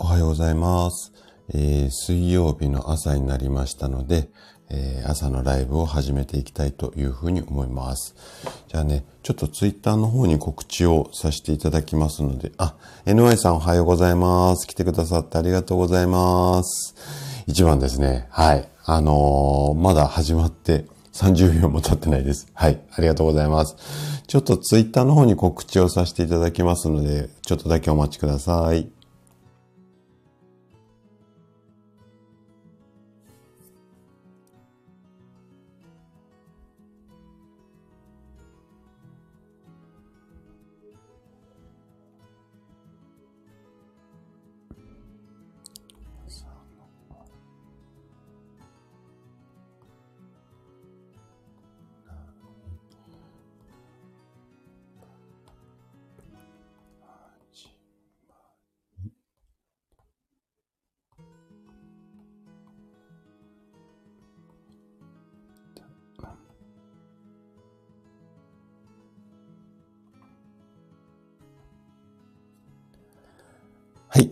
おはようございます。えー水曜日の朝になりましたので、えー朝のライブを始めていきたいというふうに思います。じゃあね、ちょっとツイッターの方に告知をさせていただきますので、あ、NY さんおはようございます。来てくださってありがとうございます。一番ですね、はい。あのーまだ始まって30秒も経ってないです。はい。ありがとうございます。ちょっとツイッターの方に告知をさせていただきますので、ちょっとだけお待ちください。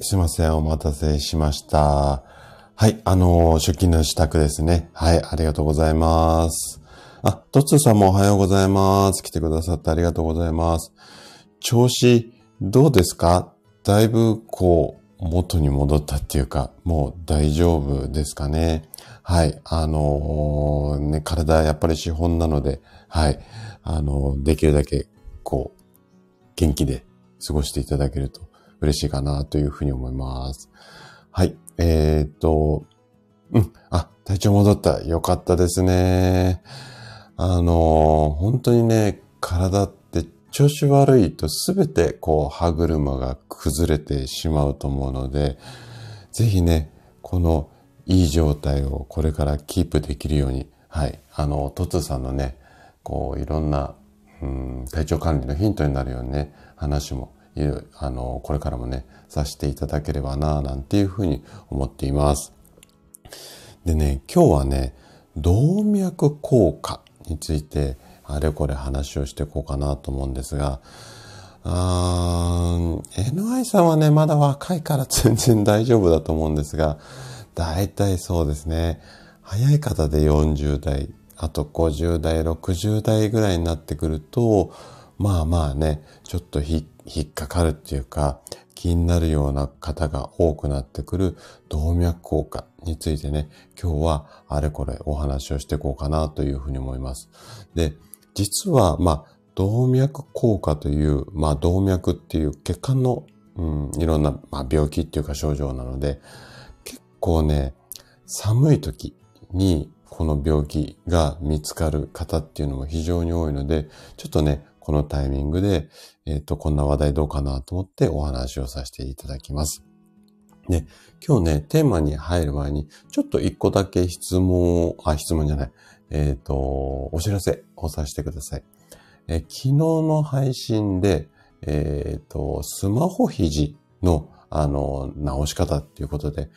すいません。お待たせしました。はい、あのー出勤の支度ですね。はい、ありがとうございます。あ、トッツーさんもおはようございます。来てくださってありがとうございます。調子、どうですか？だいぶ、こう、元に戻ったっていうか、もう大丈夫ですかね？はい、あのーね、体やっぱり資本なので、はい、あのーできるだけ、こう、元気で過ごしていただけると嬉しいかなというふうに思います。はい。えー、っと、うん。あ、体調戻った。よかったですね。あの、本当にね、体って調子悪いとすべてこう歯車が崩れてしまうと思うので、ぜひね、このいい状態をこれからキープできるように、はい。あの、トツさんのね、こういろんなうん、体調管理のヒントになるようにね、話も、いろあの、これからもね、させていただければな、なんていうふうに思っています。でね、今日はね、動脈硬化について、あれこれ話をしていこうかなと思うんですが、あー NI さんはね、まだ若いから全然大丈夫だと思うんですが、大体そうですね、早い方で40代、あと50代、60代ぐらいになってくると、まあまあね、ちょっとひ引っかかるっていうか、気になるような方が多くなってくる動脈硬化についてね、今日はあれこれお話をしていこうかなというふうに思います。で、実は、まあ、動脈硬化という、まあ、動脈っていう血管の、うん、いろんな、まあ、病気っていうか症状なので、結構ね、寒い時にこの病気が見つかる方っていうのも非常に多いので、ちょっとね、このタイミングで、えっ、と、こんな話題どうかなと思ってお話をさせていただきます。で、今日ね、テーマに入る前に、ちょっと一個だけ質問、あ、質問じゃない、えっ、と、お知らせをさせてください。え昨日の配信で、えっ、と、スマホ肘の、あの、直し方っていうことで、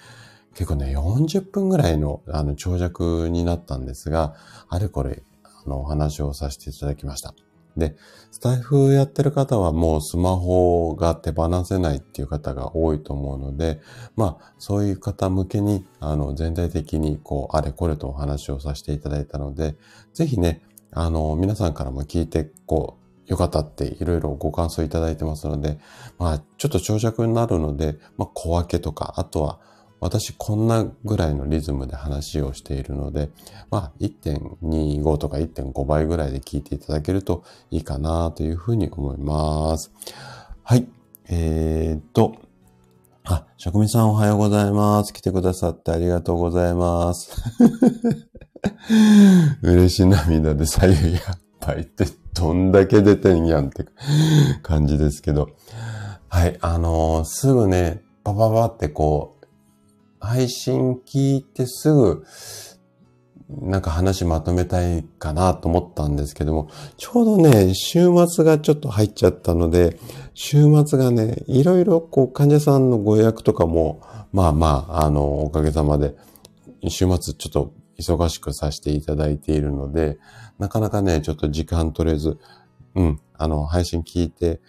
結構ね、40分ぐらいの、あの、長尺になったんですが、あれこれ、あの、お話をさせていただきました。で、スタイフやってる方はもうスマホが手放せないっていう方が多いと思うので、まあ、そういう方向けに、あの、全体的に、こう、あれこれとお話をさせていただいたので、ぜひね、あの、皆さんからも聞いて、こう、よかったっていろいろご感想いただいてますので、まあ、ちょっと長尺になるので、まあ、小分けとか、あとは、私こんなぐらいのリズムで話をしているので、まあ1.25とか1.5倍ぐらいで聞いていただけるといいかなというふうに思います。はい。えー、っと、あ、職人さんおはようございます。来てくださってありがとうございます。嬉し涙で左右やっぱりってどんだけ出てんやんって感じですけど。はい、あのーすぐね、パパパってこう、配信聞いてすぐ、なんか話まとめたいかなと思ったんですけども、ちょうどね、週末がちょっと入っちゃったので、週末がね、いろいろこう患者さんのご予約とかも、まあまあ、あの、おかげさまで、週末ちょっと忙しくさせていただいているので、なかなかね、ちょっと時間取れず、うん、あの、配信聞いて、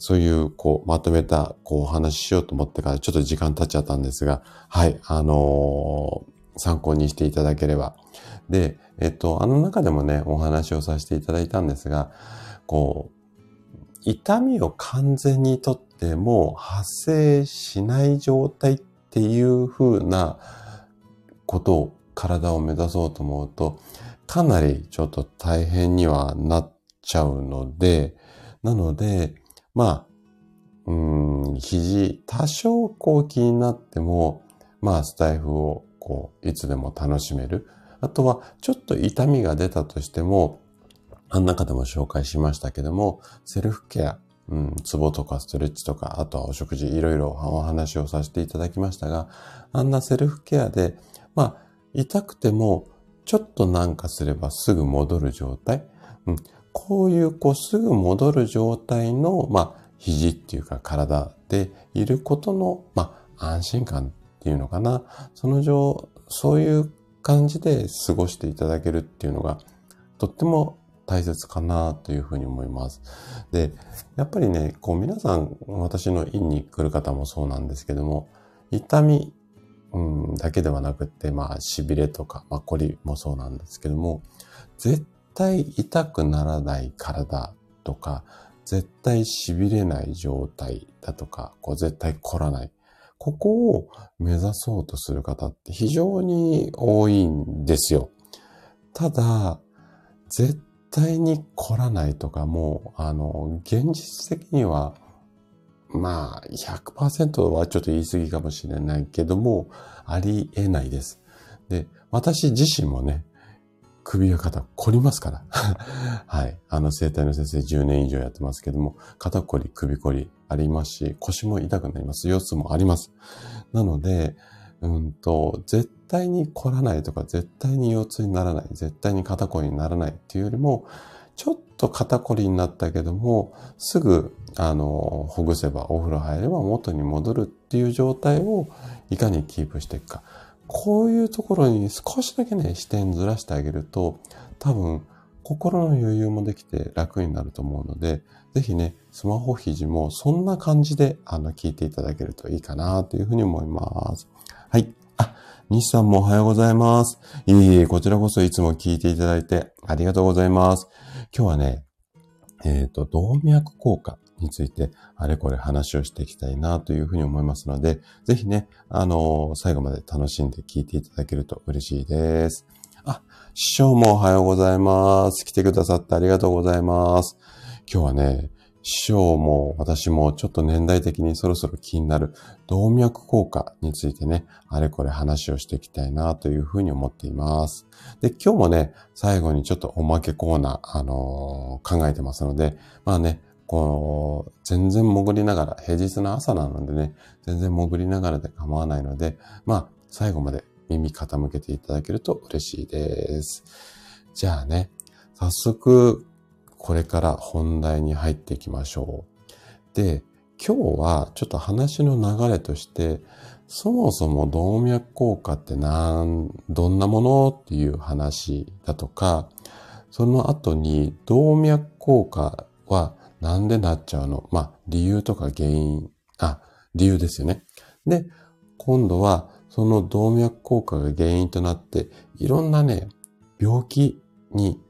そういう、こう、まとめた、こう、お話ししようと思ってからちょっと時間経っちゃったんですが、はい、あのー、参考にしていただければ。で、えっと、あの中でもね、お話をさせていただいたんですが、こう、痛みを完全にとっても発生しない状態っていう風なことを、体を目指そうと思うと、かなりちょっと大変にはなっちゃうので、なので、まあ、うん、肘、多少こう気になっても、まあ、スタイフをこう、いつでも楽しめる。あとは、ちょっと痛みが出たとしても、あん中でも紹介しましたけども、セルフケア、うん、ツボとかストレッチとか、あとはお食事、いろいろお話をさせていただきましたが、あんなセルフケアで、まあ、痛くても、ちょっとなんかすればすぐ戻る状態。うん、こういう、こう、すぐ戻る状態の、まあ、肘っていうか体でいることの、まあ、安心感っていうのかな。その上、そういう感じで過ごしていただけるっていうのが、とっても大切かなというふうに思います。で、やっぱりね、こう皆さん、私の院に来る方もそうなんですけども、痛み、うん、だけではなくて、まあ、痺れとか、まあ、こりもそうなんですけども、絶対痛くならない体とか、絶対痺れない状態だとか、こう絶対凝らない。ここを目指そうとする方って非常に多いんですよ。ただ、絶対に凝らないとかも、あの、現実的には、まあ、100%はちょっと言い過ぎかもしれないけども、ありえないです。で、私自身もね、首や肩凝りますから。はい。あの、生体の先生10年以上やってますけども、肩こり、首こりありますし、腰も痛くなります。腰痛もあります。なので、うんと、絶対に凝らないとか、絶対に腰痛にならない、絶対に肩こりにならないっていうよりも、ちょっと肩こりになったけども、すぐ、あの、ほぐせば、お風呂入れば元に戻るっていう状態をいかにキープしていくか。こういうところに少しだけね、視点ずらしてあげると、多分、心の余裕もできて楽になると思うので、ぜひね、スマホ肘もそんな感じで、あの、聞いていただけるといいかなというふうに思います。はい。あ、西さんもおはようございます。いえいえ、こちらこそいつも聞いていただいてありがとうございます。今日はね、えっ、ー、と、動脈硬化について、あれこれ話をしていきたいなというふうに思いますので、ぜひね、あのー、最後まで楽しんで聞いていただけると嬉しいです。あ、師匠もおはようございます。来てくださってありがとうございます。今日はね、師匠も私もちょっと年代的にそろそろ気になる動脈硬化についてね、あれこれ話をしていきたいなというふうに思っています。で、今日もね、最後にちょっとおまけコーナー、あのー、考えてますので、まあね、こう、全然潜りながら、平日の朝なのでね、全然潜りながらで構わないので、まあ、最後まで耳傾けていただけると嬉しいです。じゃあね、早速、これから本題に入っていきましょう。で、今日はちょっと話の流れとして、そもそも動脈硬化ってなん、どんなものっていう話だとか、その後に動脈硬化はなんでなっちゃうの？まあ、理由とか原因、あ、理由ですよね。で、今度は、その動脈硬化が原因となって、いろんなね、病気に、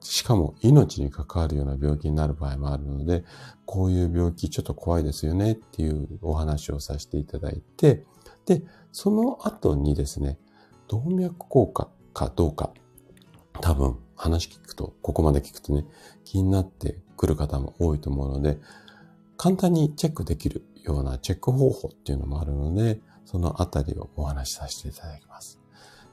しかも命に関わるような病気になる場合もあるので、こういう病気ちょっと怖いですよねっていうお話をさせていただいて、で、その後にですね、動脈硬化かどうか、多分話聞くと、ここまで聞くとね、気になってくる方も多いと思うので、簡単にチェックできるようなチェック方法っていうのもあるので、そのあたりをお話しさせていただきます。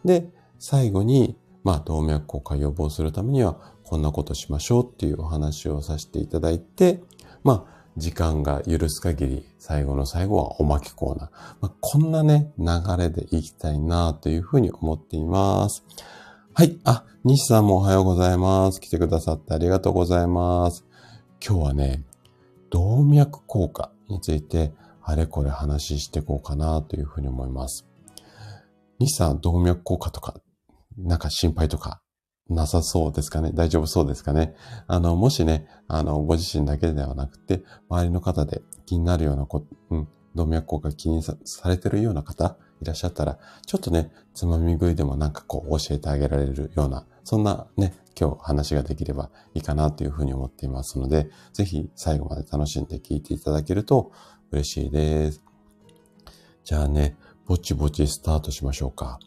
で、最後に、まあ、動脈硬化予防するためには、こんなことしましょうっていうお話をさせていただいて、まあ、時間が許す限り、最後の最後はおまけコーナー。まあ、こんなね、流れでいきたいなというふうに思っています。はい。あ、西さんもおはようございます。来てくださってありがとうございます。今日はね、動脈硬化についてあれこれ話していこうかなというふうに思います。西さん、動脈硬化とか、なんか心配とかなさそうですかね？大丈夫そうですかね？あの、もしね、あの、ご自身だけではなくて、周りの方で気になるようなこ、うん、動脈硬化気にされてるような方いらっしゃったら、ちょっとね、つまみ食いでもなんかこう教えてあげられるような、そんなね、今日話ができればいいかなというふうに思っていますので、ぜひ最後まで楽しんで聞いていただけると嬉しいです。じゃあね、ぼちぼちスタートしましょうか。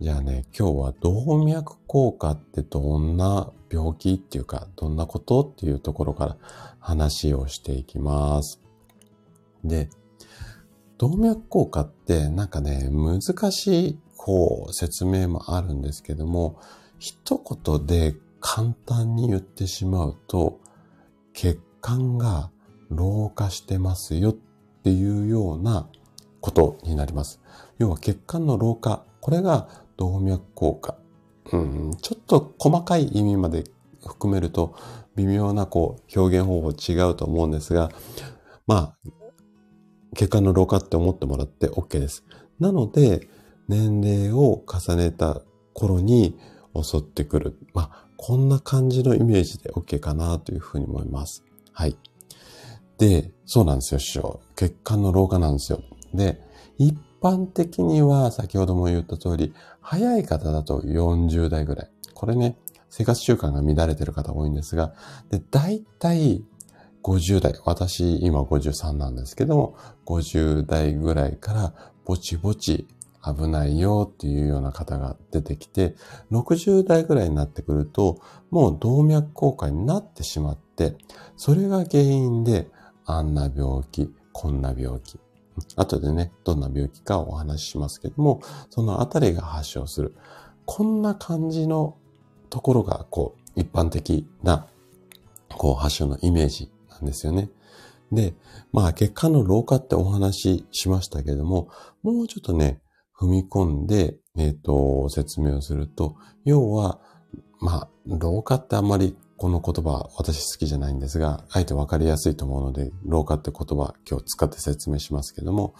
じゃあね、今日は動脈硬化ってどんな病気っていうか、どんなことっていうところから話をしていきます。で、動脈硬化ってなんかね、難しいこう説明もあるんですけども、一言で簡単に言ってしまうと、血管が老化してますよっていうようなことになります。要は血管の老化、これが動脈硬化。うん、ちょっと細かい意味まで含めると微妙なこう表現方法違うと思うんですが、まあ、血管の老化って思ってもらって OK です。なので、年齢を重ねた頃に襲ってくる。まあ、こんな感じのイメージで OK かなというふうに思います。はい。で、そうなんですよ、師匠。血管の老化なんですよ。で、一般的には先ほども言った通り、早い方だと40代ぐらい。これね、生活習慣が乱れてる方多いんですが、で、大体50代、私今53なんですけども、50代ぐらいからぼちぼち危ないよっていうような方が出てきて、60代ぐらいになってくると、もう動脈硬化になってしまって、それが原因で、あんな病気、こんな病気。後でね、どんな病気かお話ししますけども、そのあたりが発症する。こんな感じのところが、こう、一般的な、こう、発症のイメージなんですよね。で、まあ、血管の老化ってお話ししましたけども、もうちょっとね、踏み込んで、えっ、ー、と、説明をすると、要は、まあ、老化ってあんまりこの言葉私好きじゃないんですが、あえてわかりやすいと思うので、老化って言葉今日使って説明しますけども、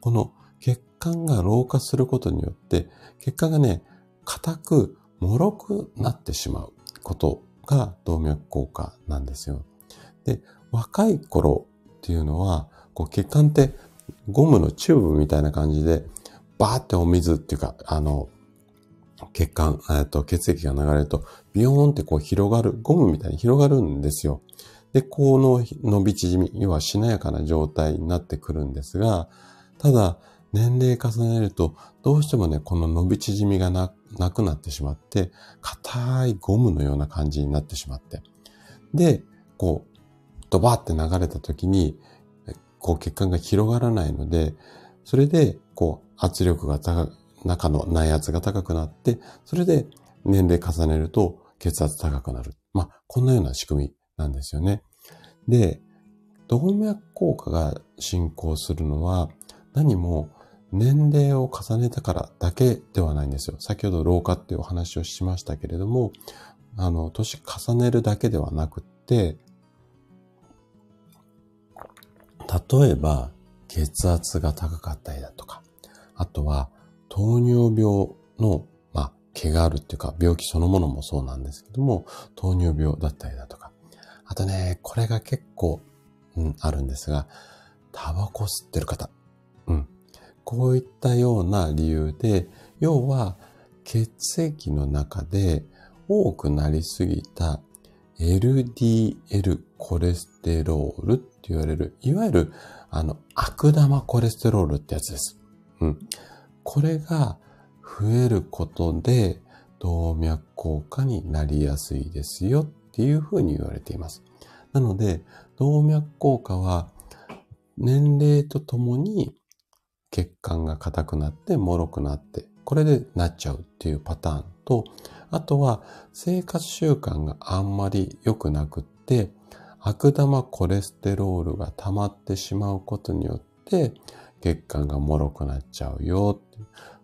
この血管が老化することによって、血管がね、硬く、脆くなってしまうことが動脈硬化なんですよ。で、若い頃っていうのは、こう血管ってゴムのチューブみたいな感じで、バーってお水っていうか、あの、血管、えっと、血液が流れると、ビヨーンってこう広がる、ゴムみたいに広がるんですよ。で、この伸び縮み、要はしなやかな状態になってくるんですが、ただ、年齢重ねると、どうしてもね、この伸び縮みがなくなってしまって、硬いゴムのような感じになってしまって。で、こう、ドバーって流れた時に、こう血管が広がらないので、それで、こう、圧力が高く、中の内圧が高くなって、それで年齢重ねると血圧高くなる。まあ、こんなような仕組みなんですよね。で、動脈硬化が進行するのは何も年齢を重ねたからだけではないんですよ。先ほど老化っていうお話をしましたけれども、あの、年重ねるだけではなくって、例えば血圧が高かったりだとか、あとは糖尿病の、まあ、毛があるっていうか、病気そのものもそうなんですけども、糖尿病だったりだとか。あとね、これが結構、うん、あるんですが、タバコ吸ってる方。うん。こういったような理由で、要は、血液の中で多くなりすぎた LDL コレステロールって言われる、いわゆる、あの、悪玉コレステロールってやつです。うん。これが増えることで動脈硬化になりやすいですよっていうふうに言われています。なので、動脈硬化は年齢とともに血管が硬くなって脆くなって、これでなっちゃうっていうパターンと、あとは生活習慣があんまり良くなくって、悪玉コレステロールが溜まってしまうことによって、血管が脆くなっちゃうよ。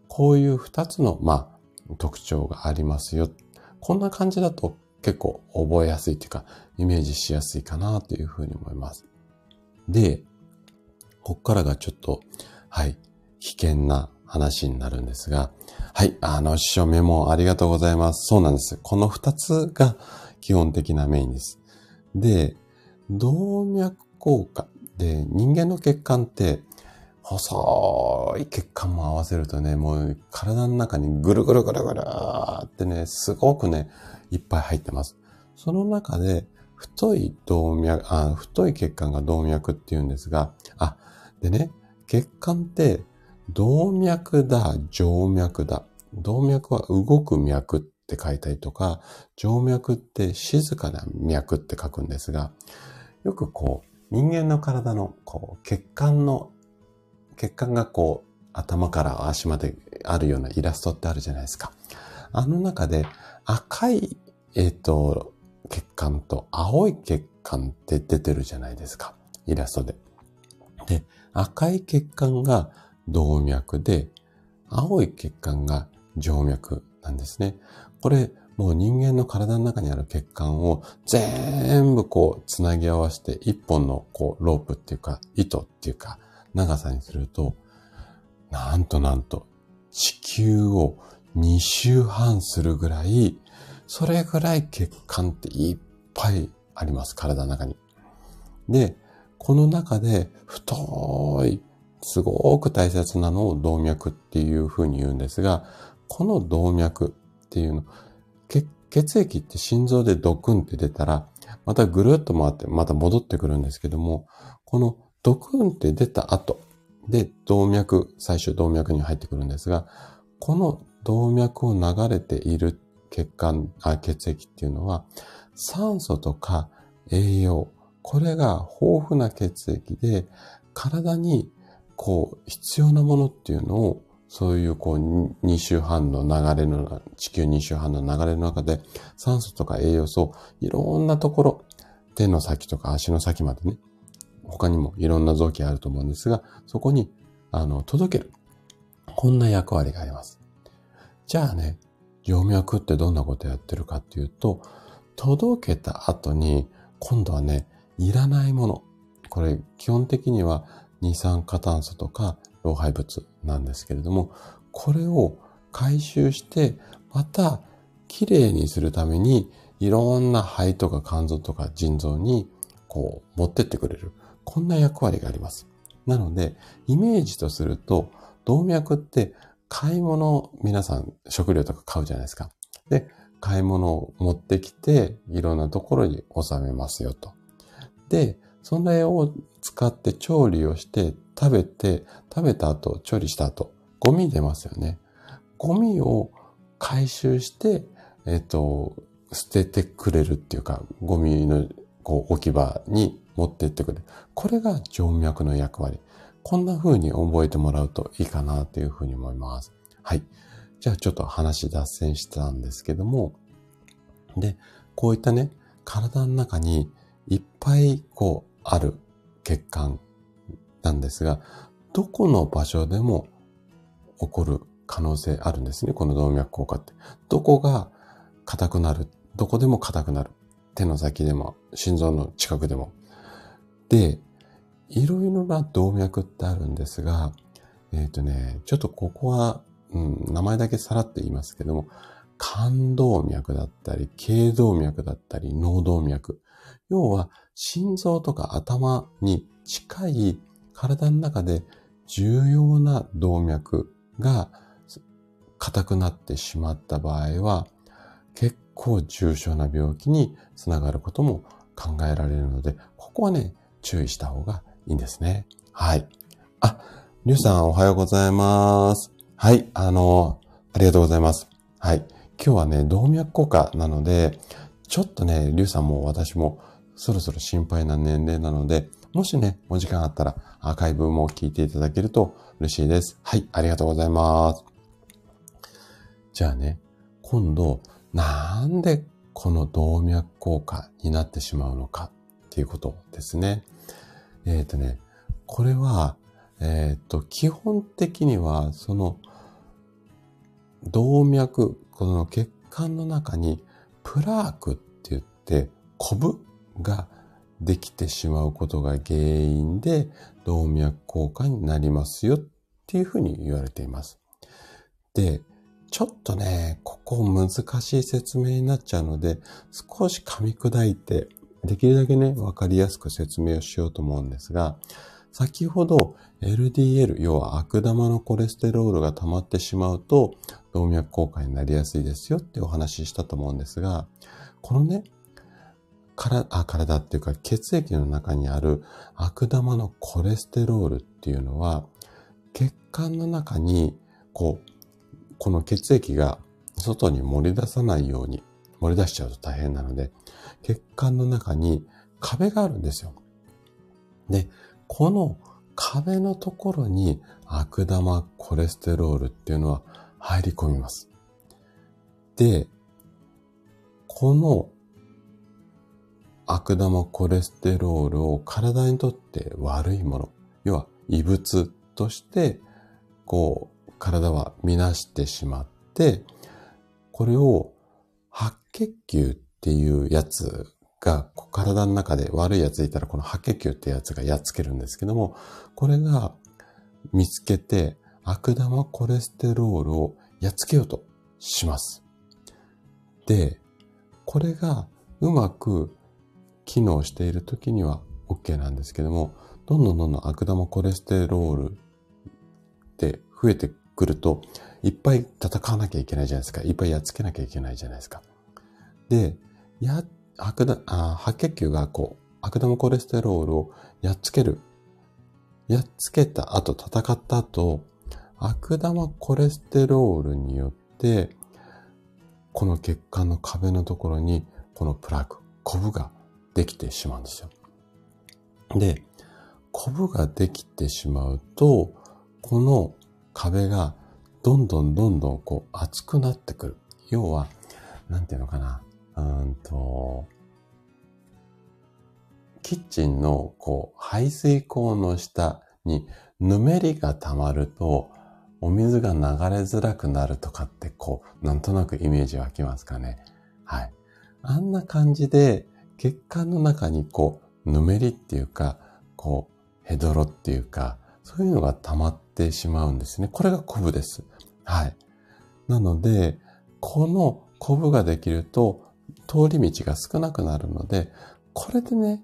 こういう二つの、まあ、特徴がありますよ。こんな感じだと結構覚えやすいというか、イメージしやすいかなというふうに思います。で、こっからがちょっと、はい、危険な話になるんですが、はい。あの、師匠メモありがとうございます。そうなんです。この二つが基本的なメインです。で、動脈硬化。で、人間の血管って、細い血管も合わせるとね、もう体の中にぐるぐるぐるぐるってね、すごくね、いっぱい入ってます。その中で、太い動脈、あ、太い血管が動脈って言うんですが、あ、でね、血管って動脈だ、静脈だ。動脈は動く脈って書いたりとか、静脈って静かな脈って書くんですが、よくこう、人間の体のこう血管の、血管がこう、頭から足まであるようなイラストってあるじゃないですか。あの中で赤い、えっ、ー、と、血管と青い血管って出てるじゃないですか。イラストで。で、赤い血管が動脈で、青い血管が静脈なんですね。これ、もう人間の体の中にある血管を全部こうつなぎ合わせて一本のこうロープっていうか糸っていうか長さにすると、なんとなんと地球を2周半するぐらいそれぐらい血管っていっぱいあります、体の中に。で、この中で太い、すごく大切なのを動脈っていうふうに言うんですが、この動脈っていうの、血液って心臓でドクンって出たら、またぐるっと回ってまた戻ってくるんですけども、このドクンって出た後で動脈、最終動脈に入ってくるんですが、この動脈を流れている血管、あ血液っていうのは、酸素とか栄養、これが豊富な血液で、体にこう必要なものっていうのを、そういうこう2週半の流れの、地球2週半の流れの中で、酸素とか栄養素、いろんなところ、手の先とか足の先までね、他にもいろんな臓器あると思うんですが、そこに、あの、届ける。こんな役割があります。じゃあね、静脈ってどんなことやってるかっていうと、届けた後に、今度はね、いらないもの。これ、基本的には二酸化炭素とか老廃物なんですけれども、これを回収して、また、きれいにするために、いろんな肺とか肝臓とか腎臓に、こう、持ってってくれる。こんな役割があります。なので、イメージとすると、動脈って買い物、皆さん食料とか買うじゃないですか。で、買い物を持ってきて、いろんなところに収めますよと。で、それを使って調理をして食べて、食べた後、調理した後、ゴミ出ますよね。ゴミを回収して、えっ、と、捨ててくれるっていうか、ゴミのこう置き場に持ってってくれる。これが静脈の役割。こんな風に覚えてもらうといいかなというふうに思います。はい。じゃあちょっと話脱線したんですけども、で、こういったね、体の中にいっぱいこうある血管なんですが、どこの場所でも起こる可能性あるんですね。この動脈硬化って。どこが硬くなる。どこでも硬くなる。手の先でも、心臓の近くでも。で、いろいろな動脈ってあるんですが、えっ、ー、とね、ちょっとここは、うん、名前だけさらって言いますけども、肝動脈だったり、頸動脈だったり、脳動脈。要は、心臓とか頭に近い体の中で重要な動脈が硬くなってしまった場合は、結構重症な病気につながることも考えられるので、ここはね、注意した方がいいんですね。はい。あ、りゅうさんおはようございます。はい、あの、ありがとうございます。はい。今日はね、動脈硬化なので、ちょっとね、りゅうさんも私もそろそろ心配な年齢なので、もしね、お時間あったらアーカイブも聞いていただけると嬉しいです。はい、ありがとうございます。じゃあね、今度、なんでこの動脈硬化になってしまうのかっていうことですね。えっ、ー、とね、これは、えっ、ー、と、基本的には、その、動脈、この血管の中に、プラークって言って、コブができてしまうことが原因で、動脈硬化になりますよっていうふうに言われています。で、ちょっとね、ここ難しい説明になっちゃうので、少し噛み砕いて、できるだけね、わかりやすく説明をしようと思うんですが、先ほど LDL、要は悪玉のコレステロールが溜まってしまうと、動脈硬化になりやすいですよってお話ししたと思うんですが、このね、からあ体っていうか血液の中にある悪玉のコレステロールっていうのは、血管の中に、こう、この血液が外に漏れ出さないように、漏れ出しちゃうと大変なので、血管の中に壁があるんですよ。で、この壁のところに悪玉コレステロールっていうのは入り込みます。で、この悪玉コレステロールを体にとって悪いもの、要は異物として、こう、体はみなしてしまって、これを白血球っていうやつが体の中で悪いやついたらこの白血球ってやつがやっつけるんですけども、これが見つけて悪玉コレステロールをやっつけようとします。で、これがうまく機能している時には OK なんですけども、どんどんどんどん悪玉コレステロールって増えてくると、いっぱい戦わなきゃいけないじゃないですか。いっぱいやっつけなきゃいけないじゃないですか。で、や、悪だあ白血球がこう、悪玉コレステロールをやっつける。やっつけた後、戦った後、悪玉コレステロールによって、この血管の壁のところに、このプラーク、コブができてしまうんですよ。で、コブができてしまうと、この壁がどんどんどんどんこう厚くなってくる。要は、なんていうのかな。うんと、キッチンのこう排水口の下にぬめりが溜まると、お水が流れづらくなるとかってこう、なんとなくイメージ湧きますかね。はい。あんな感じで、血管の中にこう、ぬめりっていうか、こう、ヘドロっていうか、そういうのが溜まってしまうんですね。これがコブです。はい。なので、このコブができると、通り道が少なくなるので、これでね、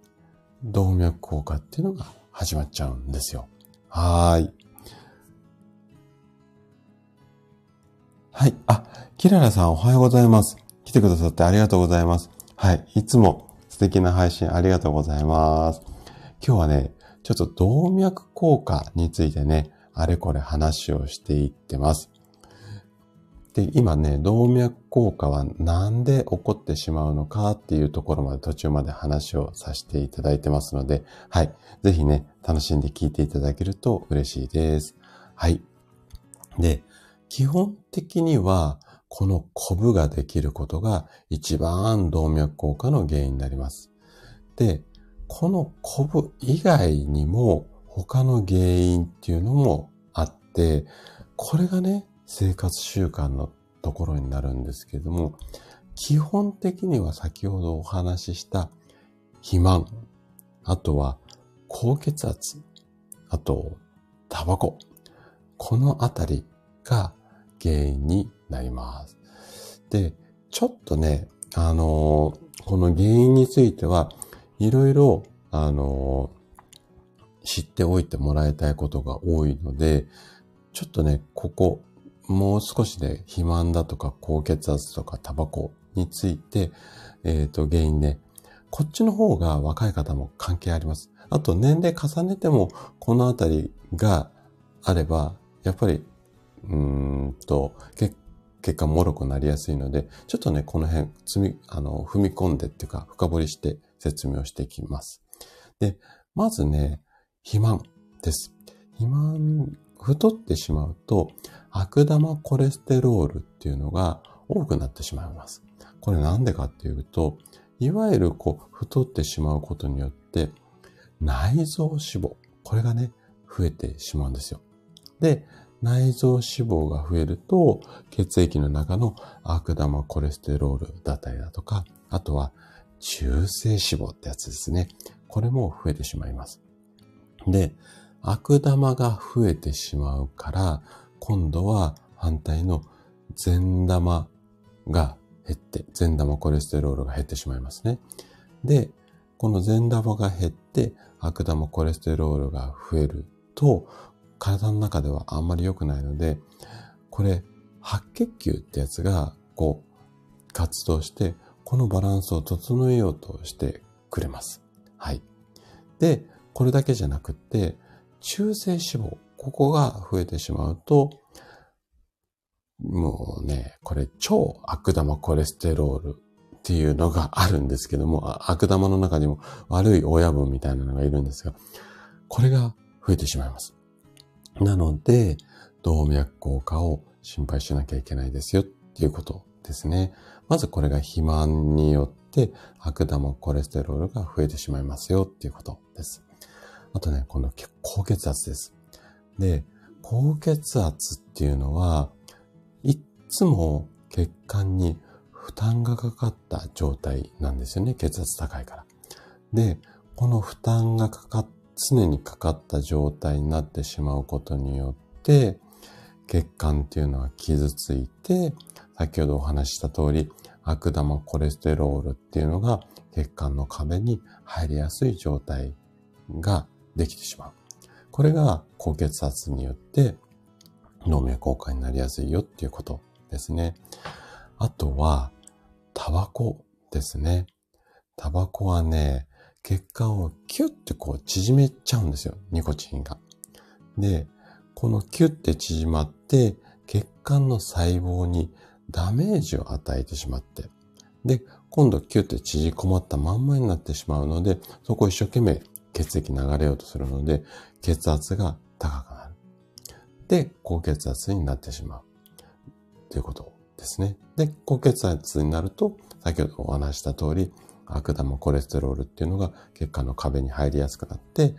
動脈硬化っていうのが始まっちゃうんですよ。はーい。はい。あ、キララさんおはようございます。来てくださってありがとうございます。はい。いつも素敵な配信ありがとうございます。今日はね、ちょっと動脈硬化についてね、あれこれ話をしていってます。で、今ね、動脈硬化はなんで起こってしまうのかっていうところまで途中まで話をさせていただいてますので、はい。ぜひね、楽しんで聞いていただけると嬉しいです。はい。で、基本的には、このコブができることが一番動脈硬化の原因になります。で、このコブ以外にも他の原因っていうのもあって、これがね、生活習慣のところになるんですけれども、基本的には先ほどお話しした肥満、あとは高血圧、あとタバコ、このあたりが原因になります。で、ちょっとね、あのー、この原因については、いろいろ、あのー、知っておいてもらいたいことが多いので、ちょっとね、ここ、もう少しで肥満だとか高血圧とかタバコについて、えっ、ー、と、原因ね、こっちの方が若い方も関係あります。あと年齢重ねてもこのあたりがあれば、やっぱり、うんと、結結果もろくなりやすいので、ちょっとね、この辺、積み、あの、踏み込んでっていうか、深掘りして説明をしていきます。で、まずね、肥満です。肥満太ってしまうと、悪玉コレステロールっていうのが多くなってしまいます。これなんでかっていうと、いわゆるこう、太ってしまうことによって、内臓脂肪、これがね、増えてしまうんですよ。で、内臓脂肪が増えると、血液の中の悪玉コレステロールだったりだとか、あとは中性脂肪ってやつですね。これも増えてしまいます。で、悪玉が増えてしまうから、今度は反対の善玉が減って、善玉コレステロールが減ってしまいますね。で、この善玉が減って、悪玉コレステロールが増えると、体の中ではあんまり良くないので、これ、白血球ってやつが、こう、活動して、このバランスを整えようとしてくれます。はい。で、これだけじゃなくって、中性脂肪、ここが増えてしまうと、もうね、これ超悪玉コレステロールっていうのがあるんですけども、悪玉の中にも悪い親分みたいなのがいるんですが、これが増えてしまいます。なので、動脈硬化を心配しなきゃいけないですよっていうことですね。まずこれが肥満によって悪玉コレステロールが増えてしまいますよっていうことです。あとね、この高血圧です。で、高血圧っていうのは、いつも血管に負担がかかった状態なんですよね。血圧高いから。で、この負担がかかっ、常にかかった状態になってしまうことによって、血管っていうのは傷ついて、先ほどお話しした通り、悪玉コレステロールっていうのが血管の壁に入りやすい状態ができてしまう。これが高血圧によって脳脈硬化になりやすいよっていうことですね。あとは、タバコですね。タバコはね、血管をキュッてこう縮めちゃうんですよ。ニコチンが。で、このキュッて縮まって、血管の細胞にダメージを与えてしまって、で、今度キュッて縮こまったまんまになってしまうので、そこを一生懸命血液流れようとするので、血圧が高くなる。で、高血圧になってしまう。ということですね。で、高血圧になると、先ほどお話した通り、悪玉コレステロールっていうのが血管の壁に入りやすくなって、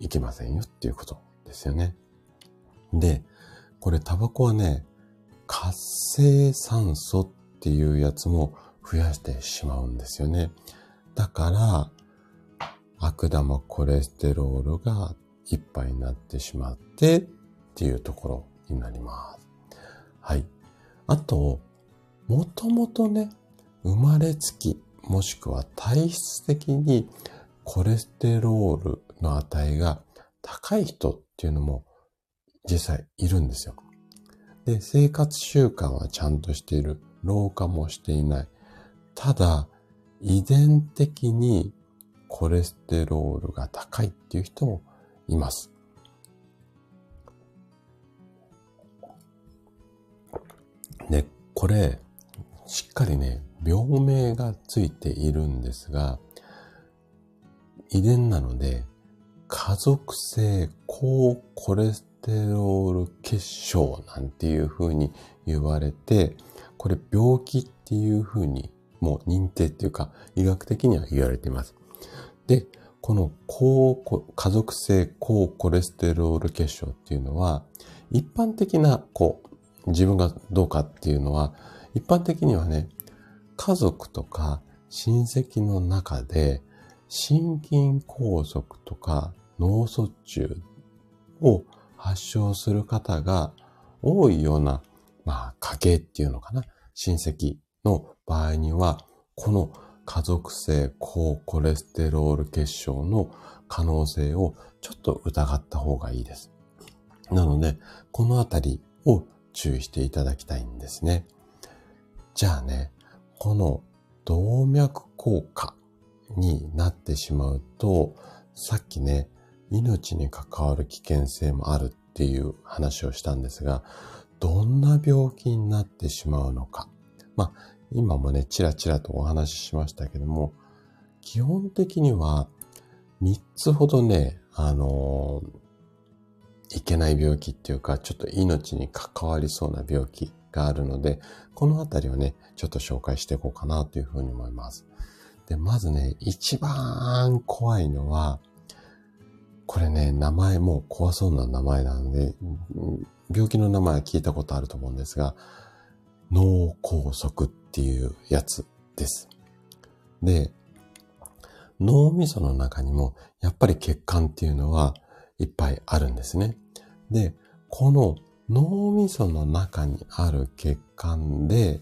いけませんよっていうことですよね。で、これタバコはね、活性酸素っていうやつも増やしてしまうんですよね。だから、悪玉コレステロールがいっぱいになってしまってっていうところになります。はい。あと、もともとね、生まれつき、もしくは体質的にコレステロールの値が高い人っていうのも実際いるんですよ。で、生活習慣はちゃんとしている。老化もしていない。ただ、遺伝的にコレステロールが高いっていう人もいます。で、これ、しっかりね、病名がついているんですが、遺伝なので、家族性高コレステロール結晶なんていう風に言われて、これ病気っていう風にもう認定っていうか医学的には言われています。で、この高家族性高コレステロール結晶っていうのは一般的なこう自分がどうかっていうのは一般的にはね家族とか親戚の中で心筋梗塞とか脳卒中を発症する方が多いような、まあ、家系っていうのかな。親戚の場合には、この家族性高コレステロール結晶の可能性をちょっと疑った方がいいです。なので、このあたりを注意していただきたいんですね。じゃあね、この動脈硬化になってしまうと、さっきね、命に関わる危険性もあるっていう話をしたんですが、どんな病気になってしまうのか。まあ、今もね、ちらちらとお話ししましたけども、基本的には3つほどね、あのー、いけない病気っていうか、ちょっと命に関わりそうな病気があるので、このあたりをね、ちょっと紹介していこうかなというふうに思います。で、まずね、一番怖いのは、これね、名前も怖そうな名前なので、病気の名前は聞いたことあると思うんですが、脳梗塞っていうやつです。で、脳みその中にもやっぱり血管っていうのはいっぱいあるんですね。で、この脳みその中にある血管で